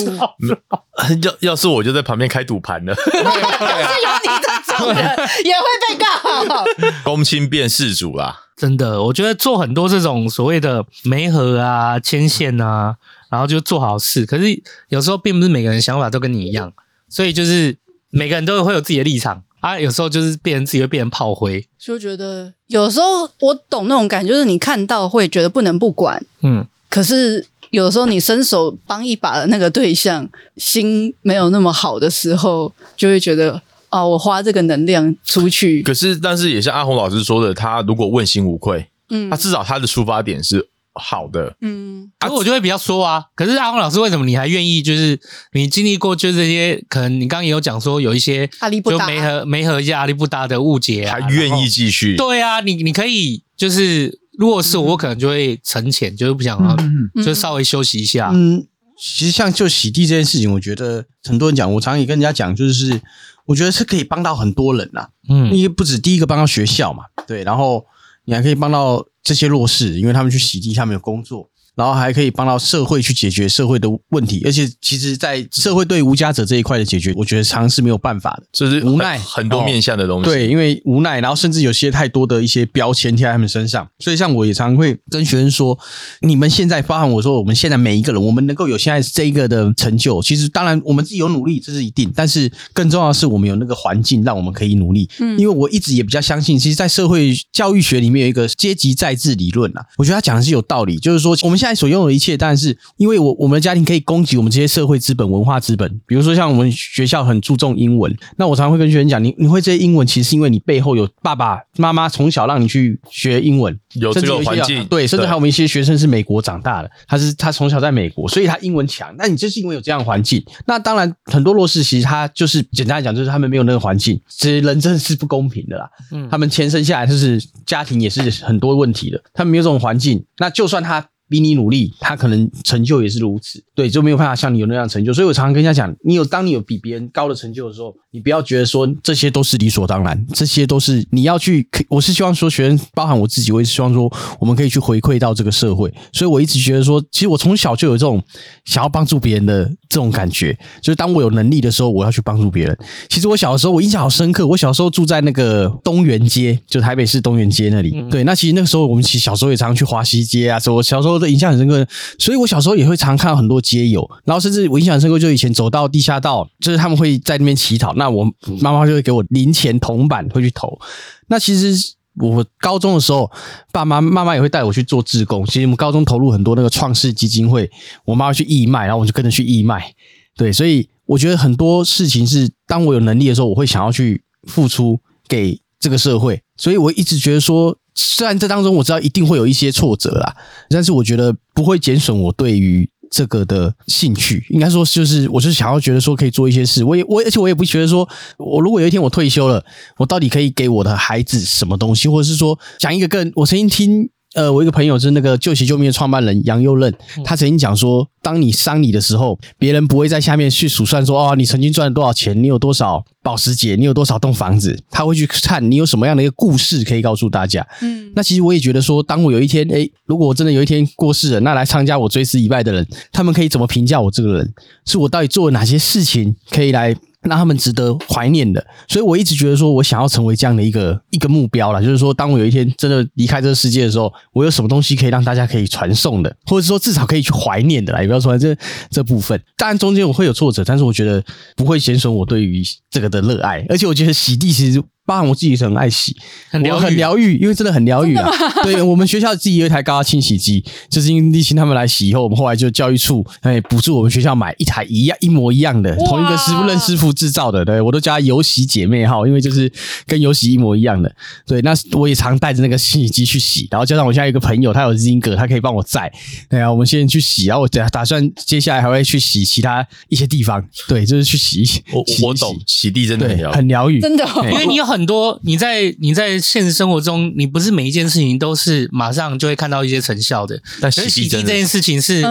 要要是我就在旁边开赌盘了，是有你这种人 也会被告，公亲变事主啦。真的，我觉得做很多这种所谓的媒合啊、牵线啊，然后就做好事。可是有时候并不是每个人想法都跟你一样，所以就是每个人都会有自己的立场啊。有时候就是变成自己会变成炮灰，就觉得有时候我懂那种感觉，就是你看到会觉得不能不管，嗯，可是。有的时候，你伸手帮一把的那个对象心没有那么好的时候，就会觉得啊，我花这个能量出去。可是，但是也像阿红老师说的，他如果问心无愧，嗯，他至少他的出发点是好的，嗯。可是我就会比较说啊，可是阿红老师为什么你还愿意？就是你经历过就这些，可能你刚刚也有讲说有一些阿力不搭，就没和没和一些阿力不搭的误解，还愿意继续。对啊，你你可以就是。如果是我，可能就会沉潜，就是不想要，就稍微休息一下。嗯，其实像就洗地这件事情，我觉得很多人讲，我常常也跟人家讲，就是我觉得是可以帮到很多人呐。嗯，因为不止第一个帮到学校嘛，对，然后你还可以帮到这些弱势，因为他们去洗地，他们有工作。然后还可以帮到社会去解决社会的问题，而且其实，在社会对无家者这一块的解决，我觉得常是没有办法的，这是无奈很多面向的东西。对，因为无奈，然后甚至有些太多的一些标签贴在他们身上，所以像我也常会跟学生说，你们现在包含我说，我们现在每一个人，我们能够有现在这一个的成就，其实当然我们自己有努力，这是一定，但是更重要的是我们有那个环境让我们可以努力。嗯，因为我一直也比较相信，其实，在社会教育学里面有一个阶级在制理论啊，我觉得他讲的是有道理，就是说我们现在所拥有的一切，但是，因为我我们的家庭可以供给我们这些社会资本、文化资本，比如说像我们学校很注重英文，那我常常会跟学生讲，你你会这些英文，其实是因为你背后有爸爸妈妈从小让你去学英文，有这个环境，对，甚至还有我们一些学生是美国长大的，他是他从小在美国，所以他英文强。那你就是因为有这样的环境，那当然很多弱势其实他就是简单来讲，就是他们没有那个环境，其实人真的是不公平的啦。嗯，他们天生下来就是家庭也是很多问题的，他们没有这种环境，那就算他。比你努力，他可能成就也是如此，对，就没有办法像你有那样成就。所以我常常跟人家讲，你有当你有比别人高的成就的时候，你你不要觉得说这些都是理所当然，这些都是你要去。我是希望说，学生包含我自己，我也是希望说，我们可以去回馈到这个社会。所以我一直觉得说，其实我从小就有这种想要帮助别人的这种感觉，就是当我有能力的时候，我要去帮助别人。其实我小的时候，我印象好深刻。我小时候住在那个东园街，就台北市东园街那里。嗯、对，那其实那个时候我们其实小时候也常常去华西街啊，所以我小时候的印象很深刻。所以我小时候也会常常看到很多街友，然后甚至我印象很深刻，就以前走到地下道，就是他们会在那边乞讨，那我妈妈就会给我零钱铜板，会去投。那其实我高中的时候，爸妈妈妈也会带我去做志工。其实我们高中投入很多那个创世基金会，我妈妈去义卖，然后我就跟着去义卖。对，所以我觉得很多事情是当我有能力的时候，我会想要去付出给这个社会。所以我一直觉得说，虽然这当中我知道一定会有一些挫折啦，但是我觉得不会减损我对于。这个的兴趣，应该说就是，我就是想要觉得说可以做一些事。我也我，而且我也不觉得说，我如果有一天我退休了，我到底可以给我的孩子什么东西，或者是说讲一个更，我曾经听。呃，我一个朋友是那个救急救命的创办人杨佑任，他曾经讲说，当你伤你的时候，别人不会在下面去数算说，哦，你曾经赚了多少钱，你有多少保时捷，你有多少栋房子，他会去看你有什么样的一个故事可以告诉大家。嗯，那其实我也觉得说，当我有一天，诶，如果我真的有一天过世了，那来参加我追思仪拜的人，他们可以怎么评价我这个人？是我到底做了哪些事情可以来？让他们值得怀念的，所以我一直觉得说，我想要成为这样的一个一个目标了，就是说，当我有一天真的离开这个世界的时候，我有什么东西可以让大家可以传送的，或者说至少可以去怀念的啦，也不要说这这部分。当然中间我会有挫折，但是我觉得不会减损我对于这个的热爱，而且我觉得洗地其实。包含我自己是很爱洗，很疗很疗愈，因为真的很疗愈啊。对，我们学校自己有一台高压清洗机，就是因为立青他们来洗以后，我们后来就教育处哎补助我们学校买一台一样一模一样的，同一个师傅任师傅制造的，对，我都叫它有洗姐妹哈，因为就是跟有洗一模一样的。对，那我也常带着那个清洗机去洗，然后加上我现在有一个朋友，他有 Zinger，他可以帮我载。对啊，我们现在去洗，然后我打打算接下来还会去洗其他一些地方。对，就是去洗。我我懂，洗地真的很疗很疗愈，真的，因为你有很。很多你在你在现实生活中，你不是每一件事情都是马上就会看到一些成效的。但洗地这件事情是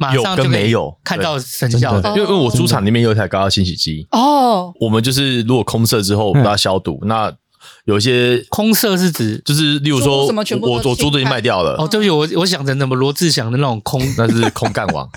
马上就没有看到成效的，因为因为我猪场里面有一台高压清洗机哦，我们就是如果空设之后把它消毒，那。有一些空色是指，就是例如说，我我猪都已经卖掉了。哦，对不起，我我想成什么罗志祥的那种空，那是空干王。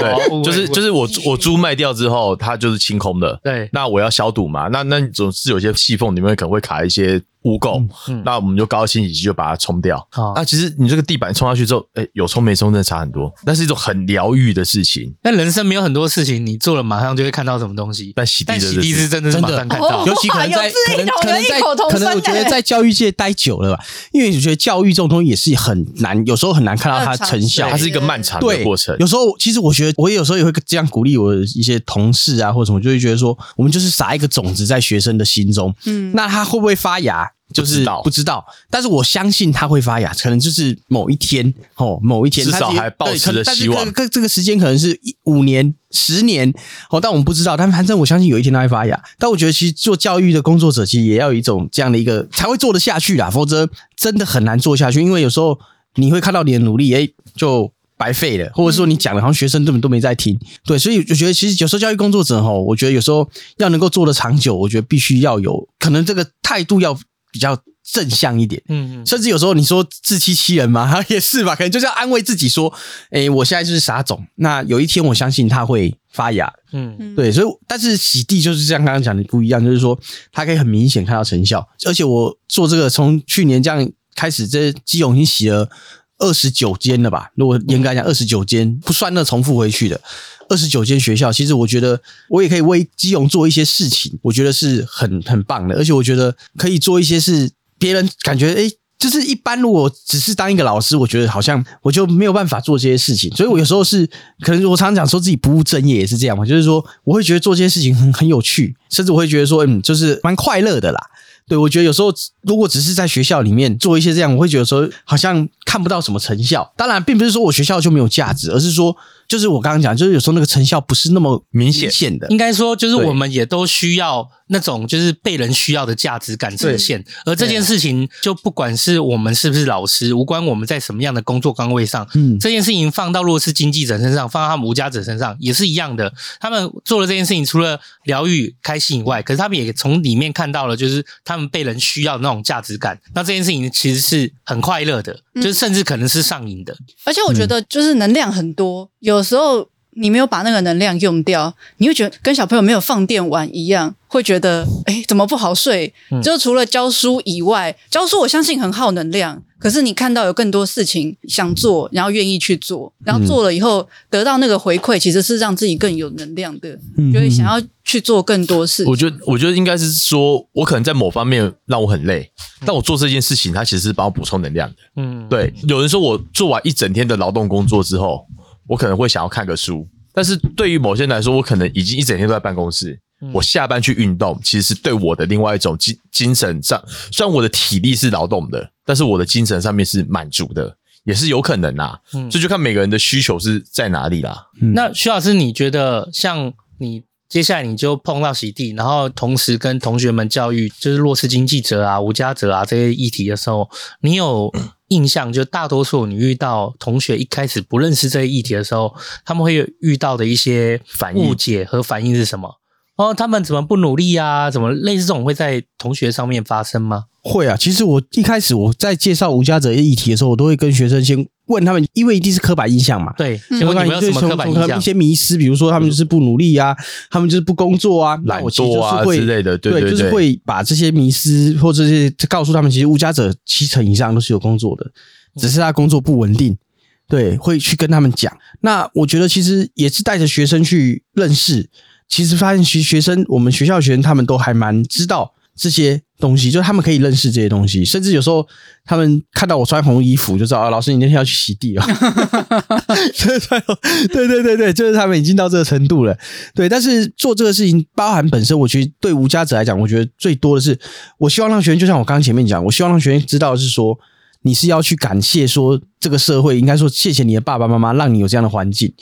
对，就是就是我我猪卖掉之后，它就是清空的。对，那我要消毒嘛，那那总是有些细缝里面可能会卡一些。污垢，嗯、那我们就高压清洗机就把它冲掉。哦、那其实你这个地板冲下去之后，哎、欸，有冲没冲真的差很多。那是一种很疗愈的事情。但人生没有很多事情你做了马上就会看到什么东西。但洗地，洗地是真的是马上看到，尤其可能在可能可能在可能我觉得在教育界待久了吧，因为我觉得教育这种东西也是很难，有时候很难看到它成效，它是一个漫长的过程。有时候其实我觉得我也有时候也会这样鼓励我的一些同事啊或者什么，就会觉得说，我们就是撒一个种子在学生的心中，嗯，那它会不会发芽？就是不知道，但是我相信它会发芽，可能就是某一天哦，某一天至少还抱持着希望。这这个时间可能是五年、十年哦，但我们不知道。但反正我相信有一天它会发芽。但我觉得其实做教育的工作者，其实也要有一种这样的一个才会做得下去啦，否则真的很难做下去。因为有时候你会看到你的努力，诶，就白费了，或者说你讲的好像学生根本都没在听。对，所以我觉得其实有时候教育工作者哦，我觉得有时候要能够做得长久，我觉得必须要有可能这个态度要。比较正向一点，嗯嗯，甚至有时候你说自欺欺人嘛，也是吧，可能就是要安慰自己说，诶，我现在就是傻种，那有一天我相信它会发芽，嗯。嗯，对，所以但是洗地就是像刚刚讲的不一样，就是说它可以很明显看到成效，而且我做这个从去年这样开始，这基友已经洗了二十九间了吧？如果严格来讲，二十九间不算那重复回去的。二十九间学校，其实我觉得我也可以为基隆做一些事情，我觉得是很很棒的，而且我觉得可以做一些是别人感觉诶，就是一般如果只是当一个老师，我觉得好像我就没有办法做这些事情，所以我有时候是可能我常常讲说自己不务正业也是这样嘛，就是说我会觉得做这些事情很很有趣，甚至我会觉得说嗯，就是蛮快乐的啦。对，我觉得有时候如果只是在学校里面做一些这样，我会觉得说好像看不到什么成效。当然，并不是说我学校就没有价值，而是说。就是我刚刚讲，就是有时候那个成效不是那么明显的。应该说，就是我们也都需要那种就是被人需要的价值感呈现。而这件事情，就不管是我们是不是老师，无关我们在什么样的工作岗位上，嗯，这件事情放到弱势经济者身上，放到他们无家者身上，也是一样的。他们做了这件事情，除了疗愈开心以外，可是他们也从里面看到了，就是他们被人需要的那种价值感。那这件事情其实是很快乐的，就是甚至可能是上瘾的。而且我觉得，就是能量很多，有。时候你没有把那个能量用掉，你会觉得跟小朋友没有放电玩一样，会觉得哎，怎么不好睡？嗯、就除了教书以外，教书我相信很耗能量。可是你看到有更多事情想做，然后愿意去做，然后做了以后得到那个回馈，其实是让自己更有能量的，嗯、就会想要去做更多事情。我觉得，我觉得应该是说，我可能在某方面让我很累，但我做这件事情，它其实是帮我补充能量的。嗯，对。有人说我做完一整天的劳动工作之后。我可能会想要看个书，但是对于某些人来说，我可能已经一整天都在办公室。嗯、我下班去运动，其实是对我的另外一种精精神上，虽然我的体力是劳动的，但是我的精神上面是满足的，也是有可能啦。嗯，这就看每个人的需求是在哪里啦。嗯、那徐老师，你觉得像你接下来你就碰到洗地，然后同时跟同学们教育，就是弱势经济者啊、无家者啊这些议题的时候，你有？印象就大多数你遇到同学一开始不认识这些议题的时候，他们会遇到的一些反误解和反应是什么？哦，他们怎么不努力啊？怎么类似这种会在同学上面发生吗？会啊，其实我一开始我在介绍无家者议题的时候，我都会跟学生先问他们，因为一定是刻板印象嘛。对，先问你们有什么刻板印象？一些迷失，比如说他们就是不努力啊，他们就是不工作啊，懒惰啊之类的。对，对，就是会把这些迷失或者这些告诉他们，其实无家者七成以上都是有工作的，只是他工作不稳定。对，会去跟他们讲。那我觉得其实也是带着学生去认识。其实发现学学生，我们学校学生他们都还蛮知道这些东西，就是他们可以认识这些东西，甚至有时候他们看到我穿红衣服，就知道啊，老师你那天要去洗地 了。对对对对，就是他们已经到这个程度了。对，但是做这个事情，包含本身，我觉得对无家者来讲，我觉得最多的是，我希望让学生，就像我刚刚前面讲，我希望让学生知道是说，你是要去感谢说这个社会，应该说谢谢你的爸爸妈妈，让你有这样的环境。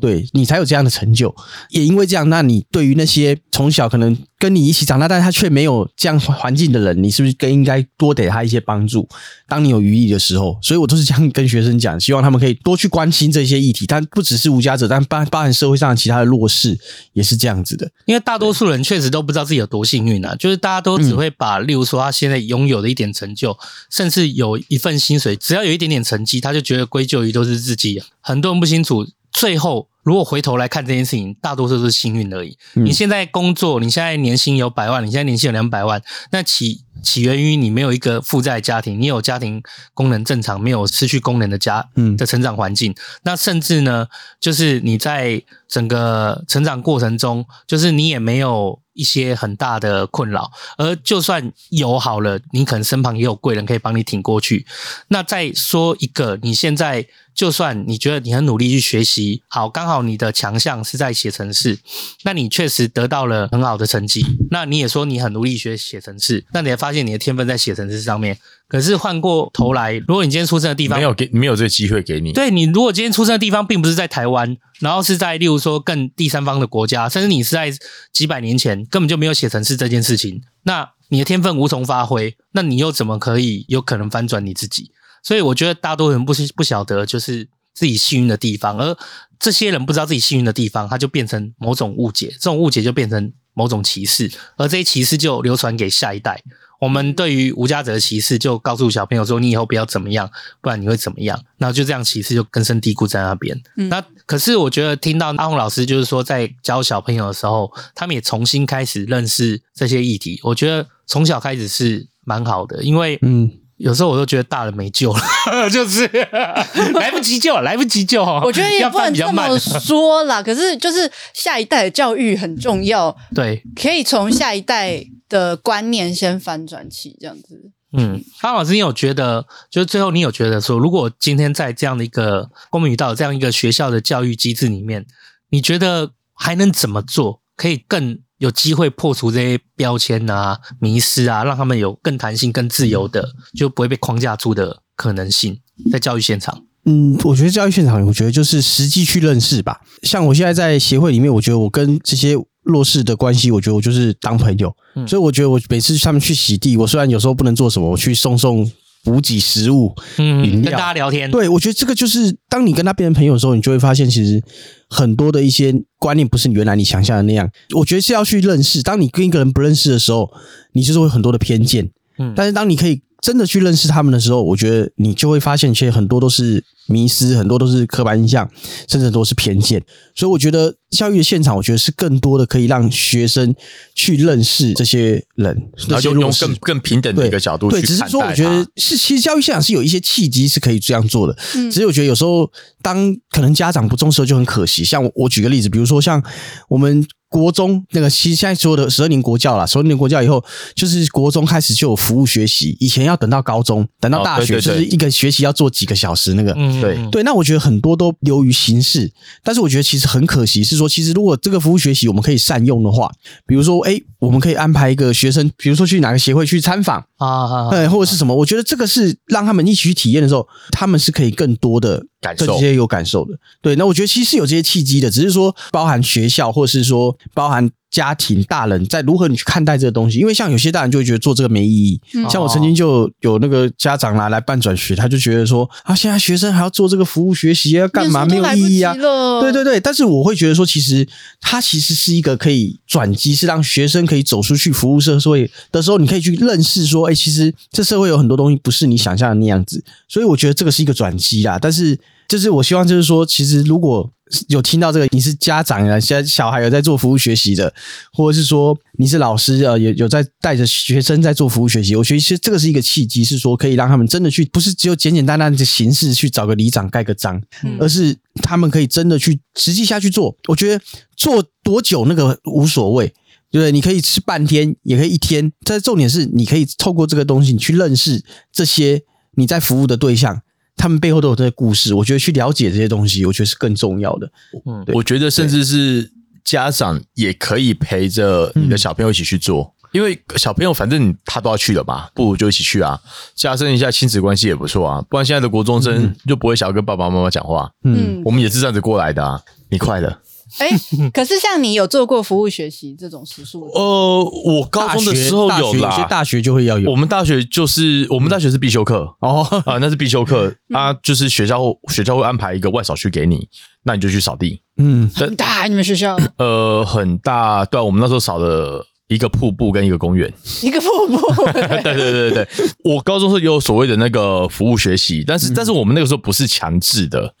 对，你才有这样的成就，也因为这样，那你对于那些从小可能跟你一起长大，但是他却没有这样环境的人，你是不是更应该多给他一些帮助？当你有余力的时候，所以我都是这样跟学生讲，希望他们可以多去关心这些议题。但不只是无家者，但包包含社会上其他的弱势也是这样子的。因为大多数人确实都不知道自己有多幸运啊，就是大家都只会把，例如说他现在拥有的一点成就，甚至有一份薪水，只要有一点点成绩，他就觉得归咎于都是自己。很多人不清楚。最后，如果回头来看这件事情，大多数都是幸运而已。嗯、你现在工作，你现在年薪有百万，你现在年薪有两百万，那起起源于你没有一个负债家庭，你有家庭功能正常，没有失去功能的家的成长环境。嗯、那甚至呢，就是你在整个成长过程中，就是你也没有一些很大的困扰，而就算有好了，你可能身旁也有贵人可以帮你挺过去。那再说一个，你现在。就算你觉得你很努力去学习，好，刚好你的强项是在写程式，那你确实得到了很好的成绩。那你也说你很努力学写程式，那你也发现你的天分在写程式上面。可是换过头来，如果你今天出生的地方没有给没有这个机会给你，对，你如果今天出生的地方并不是在台湾，然后是在例如说更第三方的国家，甚至你是在几百年前根本就没有写程式这件事情，那你的天分无从发挥，那你又怎么可以有可能翻转你自己？所以我觉得大多人不是不晓得，就是自己幸运的地方，而这些人不知道自己幸运的地方，他就变成某种误解，这种误解就变成某种歧视，而这些歧视就流传给下一代。我们对于无家者的歧视，就告诉小朋友说：“你以后不要怎么样，不然你会怎么样。”然后就这样歧视就根深蒂固在那边。嗯、那可是我觉得听到阿红老师就是说，在教小朋友的时候，他们也重新开始认识这些议题。我觉得从小开始是蛮好的，因为嗯。有时候我都觉得大人没救了，就是 来不及救，来不及救。我觉得也不能这么说啦，可是就是下一代的教育很重要，对，可以从下一代的观念先翻转起，这样子。嗯，阿鸿老师，你有觉得，就是最后你有觉得说，如果今天在这样的一个公民与道这样一个学校的教育机制里面，你觉得还能怎么做，可以更？有机会破除这些标签啊、迷失啊，让他们有更弹性、更自由的，就不会被框架住的可能性，在教育现场。嗯，我觉得教育现场，我觉得就是实际去认识吧。像我现在在协会里面，我觉得我跟这些弱势的关系，我觉得我就是当朋友。嗯，所以我觉得我每次他们去洗地，我虽然有时候不能做什么，我去送送补给食物，嗯，饮料，跟大家聊天。对，我觉得这个就是当你跟他变成朋友的时候，你就会发现，其实很多的一些观念不是你原来你想象的那样。我觉得是要去认识。当你跟一个人不认识的时候，你就是会很多的偏见。嗯，但是当你可以。真的去认识他们的时候，我觉得你就会发现，其实很多都是迷失，很多都是刻板印象，甚至都是偏见。所以，我觉得教育的现场，我觉得是更多的可以让学生去认识这些人，然后就用更更平等的一个角度去看待。对，只是说，我觉得是其实教育现场是有一些契机是可以这样做的。嗯，只是我觉得有时候当可能家长不重视的时候就很可惜。像我，我举个例子，比如说像我们。国中那个，其实现在所有的十二年国教啦，十二年国教以后，就是国中开始就有服务学习。以前要等到高中，等到大学，就是一个学习要做几个小时那个。嗯，对对。那我觉得很多都流于形式，但是我觉得其实很可惜，是说其实如果这个服务学习我们可以善用的话，比如说，哎，我们可以安排一个学生，比如说去哪个协会去参访啊，对，或者是什么？我觉得这个是让他们一起去体验的时候，他们是可以更多的。对这些有感受的，对，那我觉得其实是有这些契机的，只是说包含学校，或是说包含家庭、大人在如何你去看待这个东西。因为像有些大人就会觉得做这个没意义，嗯、像我曾经就有那个家长拿来办转学，他就觉得说啊，现在学生还要做这个服务学习要干嘛？没有意义啊！对对对，但是我会觉得说，其实它其实是一个可以转机，是让学生可以走出去服务社会的时候，你可以去认识说，哎，其实这社会有很多东西不是你想象的那样子，所以我觉得这个是一个转机啦，但是。就是我希望，就是说，其实如果有听到这个，你是家长啊，现在小孩有在做服务学习的，或者是说你是老师啊，有有在带着学生在做服务学习，我觉得其实这个是一个契机，是说可以让他们真的去，不是只有简简单单的形式去找个里长盖个章，嗯、而是他们可以真的去实际下去做。我觉得做多久那个无所谓，对不对？你可以吃半天，也可以一天，但重点是你可以透过这个东西，你去认识这些你在服务的对象。他们背后都有这些故事，我觉得去了解这些东西，我觉得是更重要的。嗯，我觉得甚至是家长也可以陪着你的小朋友一起去做，嗯、因为小朋友反正他都要去了嘛，不如就一起去啊，加深一下亲子关系也不错啊。不然现在的国中生就不会想要跟爸爸妈妈讲话。嗯，我们也是这样子过来的啊。你快乐。哎，可是像你有做过服务学习这种时数？呃，我高中的时候有啦，有些大学就会要有。我们大学就是我们大学是必修课哦啊，那是必修课啊，就是学校学校会安排一个外扫区给你，那你就去扫地。嗯，很大你们学校？呃，很大，对，我们那时候扫了一个瀑布跟一个公园，一个瀑布。对对对对对，我高中是有所谓的那个服务学习，但是但是我们那个时候不是强制的。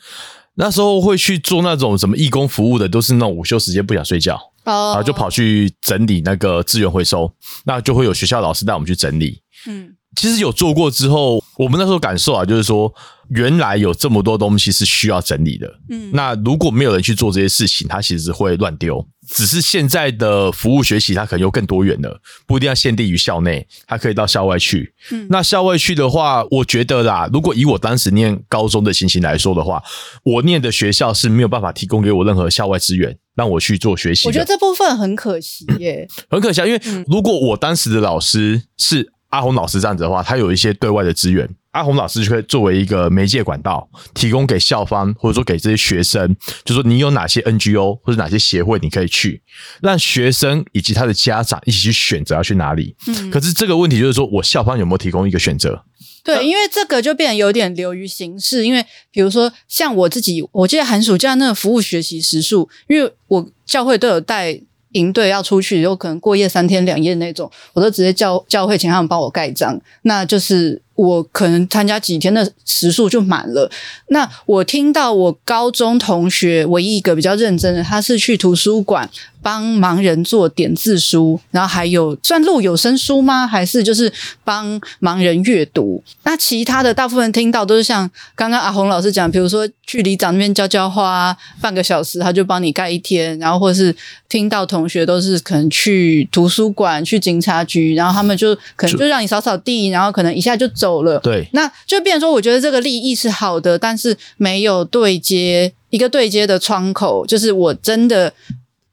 那时候会去做那种什么义工服务的，都是那种午休时间不想睡觉，然后就跑去整理那个资源回收，那就会有学校老师带我们去整理。嗯，其实有做过之后，我们那时候感受啊，就是说原来有这么多东西是需要整理的。嗯，那如果没有人去做这些事情，它其实会乱丢。只是现在的服务学习，它可能又更多元了，不一定要限定于校内，它可以到校外去。嗯，那校外去的话，我觉得啦，如果以我当时念高中的情形来说的话，我念的学校是没有办法提供给我任何校外资源让我去做学习。我觉得这部分很可惜耶，很可惜啊，因为如果我当时的老师是阿红老师这样子的话，他有一些对外的资源。阿红老师就会作为一个媒介管道，提供给校方或者说给这些学生，就说你有哪些 NGO 或者哪些协会你可以去，让学生以及他的家长一起去选择要去哪里。嗯，可是这个问题就是说我校方有没有提供一个选择？对，因为这个就变得有点流于形式。因为比如说像我自己，我记得寒暑假那个服务学习时数，因为我教会都有带。营队要出去，有可能过夜三天两夜那种，我都直接叫教会请他们帮我盖章，那就是我可能参加几天的时数就满了。那我听到我高中同学唯一一个比较认真的，他是去图书馆。帮盲人做点字书，然后还有算录有声书吗？还是就是帮盲人阅读？那其他的大部分听到都是像刚刚阿红老师讲，比如说去里长那边浇浇花，半个小时他就帮你盖一天，然后或者是听到同学都是可能去图书馆、去警察局，然后他们就可能就让你扫扫地，然后可能一下就走了。对，那就变成说，我觉得这个利益是好的，但是没有对接一个对接的窗口，就是我真的。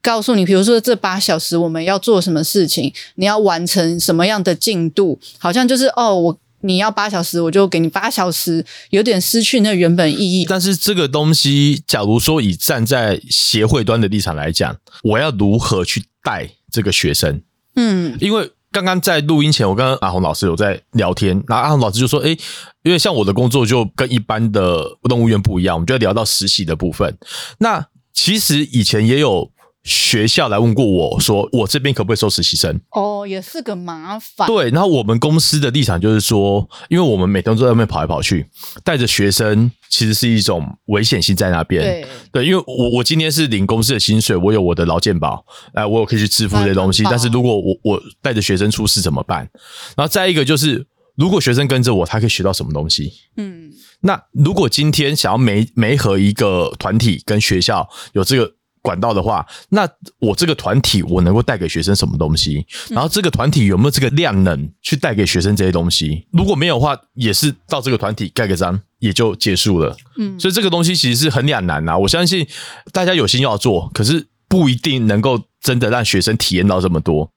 告诉你，比如说这八小时我们要做什么事情，你要完成什么样的进度，好像就是哦，我你要八小时，我就给你八小时，有点失去那原本意义。但是这个东西，假如说以站在协会端的立场来讲，我要如何去带这个学生？嗯，因为。刚刚在录音前，我跟阿红老师有在聊天，然后阿红老师就说：“诶，因为像我的工作就跟一般的动物园不一样，我们就要聊到实习的部分。那其实以前也有。”学校来问过我说：“我这边可不可以收实习生？”哦，也是个麻烦。对，然后我们公司的立场就是说，因为我们每天都在外面跑来跑去，带着学生其实是一种危险性在那边。对，对，因为我我今天是领公司的薪水，我有我的劳健保，哎，我有可以去支付这些东西。但是如果我我带着学生出事怎么办？然后再一个就是，如果学生跟着我，他可以学到什么东西？嗯，那如果今天想要媒媒合一个团体跟学校有这个。管道的话，那我这个团体我能够带给学生什么东西？然后这个团体有没有这个量能去带给学生这些东西？如果没有的话，也是到这个团体盖个章也就结束了。嗯，所以这个东西其实是很两难呐。我相信大家有心要做，可是不一定能够真的让学生体验到这么多。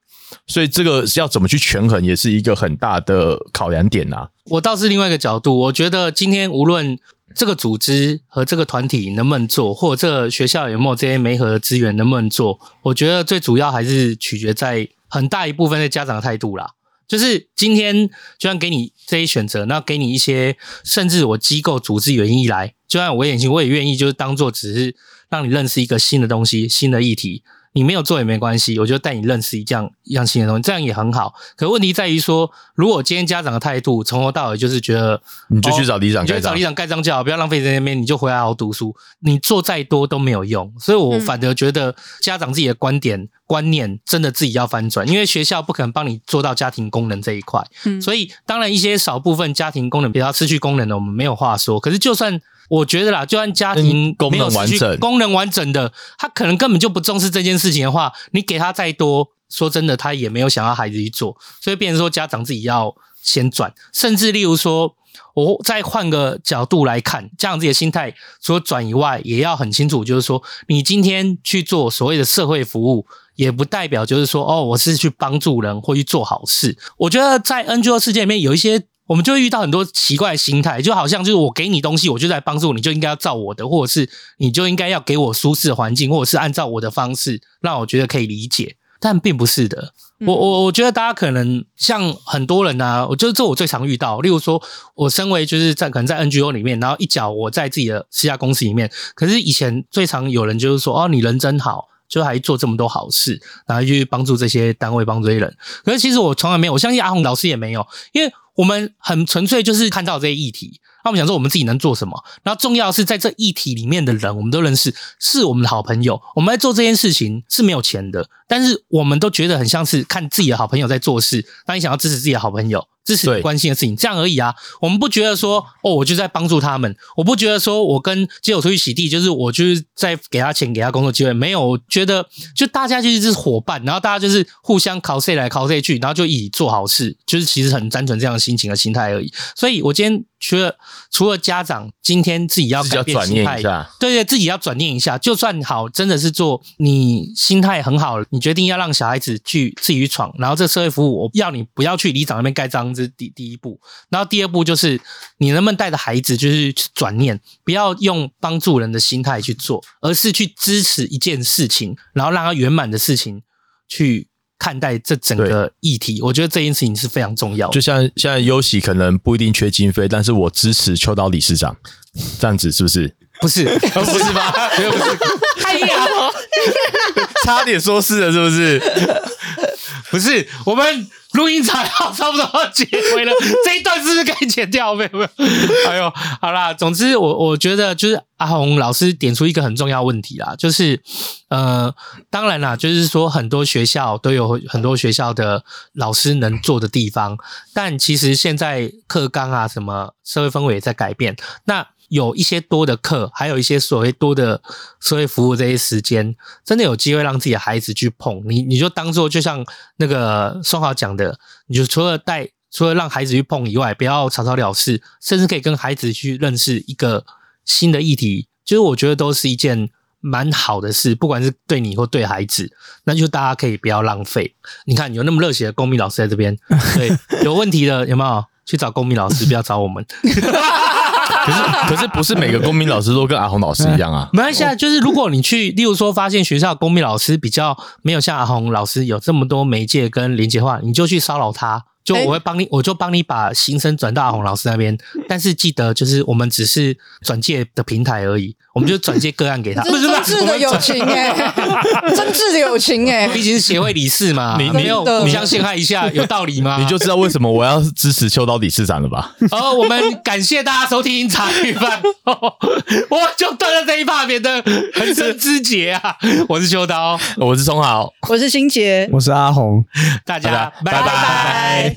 所以这个要怎么去权衡，也是一个很大的考量点呐。我倒是另外一个角度，我觉得今天无论。这个组织和这个团体能不能做，或者这个学校有没有这些媒合的资源能不能做？我觉得最主要还是取决在很大一部分的家长的态度啦。就是今天就算给你这些选择，那给你一些，甚至我机构组织原因来，就算我眼睛我也愿意，就是当做只是让你认识一个新的东西、新的议题。你没有做也没关系，我就带你认识一样一样新的东西，这样也很好。可问题在于说，如果今天家长的态度从头到尾就是觉得，你就去找里长，你就找里长盖章就好，不要浪费在那边，你就回来好好读书。你做再多都没有用，所以我反而觉得家长自己的观点观念真的自己要翻转，因为学校不可能帮你做到家庭功能这一块。嗯，所以当然一些少部分家庭功能比较失去功能的，我们没有话说。可是就算。我觉得啦，就算家庭没有失去功能完整的，他可能根本就不重视这件事情的话，你给他再多，说真的，他也没有想要孩子去做，所以变成说家长自己要先转，甚至例如说，我再换个角度来看，家长自己的心态除了转以外，也要很清楚，就是说，你今天去做所谓的社会服务，也不代表就是说，哦，我是去帮助人或去做好事。我觉得在 NGO 世界里面有一些。我们就会遇到很多奇怪的心态，就好像就是我给你东西，我就在帮助你，就应该要照我的，或者是你就应该要给我舒适的环境，或者是按照我的方式让我觉得可以理解，但并不是的。我我我觉得大家可能像很多人啊，我就是这我最常遇到，例如说我身为就是在可能在 NGO 里面，然后一脚我在自己的私家公司里面，可是以前最常有人就是说哦，你人真好。就还做这么多好事，然后去帮助这些单位，帮助这些人。可是其实我从来没有，我相信阿红老师也没有，因为我们很纯粹就是看到这些议题，那我们想说我们自己能做什么。然后重要的是在这议题里面的人，我们都认识，是我们的好朋友。我们在做这件事情是没有钱的，但是我们都觉得很像是看自己的好朋友在做事。那你想要支持自己的好朋友。支持你关心的事情，这样而已啊。我们不觉得说，哦，我就在帮助他们。我不觉得说我跟街友出去洗地，就是我就是在给他钱，给他工作机会。没有，我觉得就大家就是伙伴，然后大家就是互相靠谁来靠谁去，然后就以做好事，就是其实很单纯这样的心情和心态而已。所以我今天。除了除了家长今天自己要改变心态，对对，自己要转念一下。就算好，真的是做你心态很好，你决定要让小孩子去自己去闯，然后这社会服务，我要你不要去里长那边盖章，这是第第一步。然后第二步就是你能不能带着孩子就是转念，不要用帮助人的心态去做，而是去支持一件事情，然后让他圆满的事情去。看待这整个议题，我觉得这件事情是非常重要的。就像现在优喜可能不一定缺经费，但是我支持秋刀理事长，这样子是不是？不是，不是吧？没有，不是。哎呀，差点说是了，是不是？不是，我们。录音材料差不多要结尾了，这一段是不是可以剪掉？没有没有。哎呦，好啦，总之我我觉得就是阿红老师点出一个很重要问题啦，就是呃，当然啦，就是说很多学校都有很多学校的老师能做的地方，但其实现在课纲啊，什么社会氛围也在改变，那。有一些多的课，还有一些所谓多的社会服务这些时间，真的有机会让自己的孩子去碰你，你就当做就像那个宋浩讲的，你就除了带，除了让孩子去碰以外，不要草草了事，甚至可以跟孩子去认识一个新的议题，就是我觉得都是一件蛮好的事，不管是对你或对孩子，那就大家可以不要浪费。你看有那么热血的公民老师在这边，对，有问题的有没有去找公民老师，不要找我们。可是 可是不是每个公民老师都跟阿红老师一样啊？没关系啊，就是如果你去，例如说发现学校公民老师比较没有像阿红老师有这么多媒介跟连接话，你就去骚扰他。就我会帮你，我就帮你把新生转到阿红老师那边，但是记得就是我们只是转介的平台而已，我们就转介个案给他。不是真挚的友情哎，真挚的友情哎，毕竟是协会理事嘛，你没有互相陷害一下，有道理吗？你就知道为什么我要支持秋刀理事长了吧？好，我们感谢大家收听茶余饭，我就断了这一趴，免得横生枝节啊！我是秋刀，我是松豪，我是新杰，我是阿红，大家拜拜。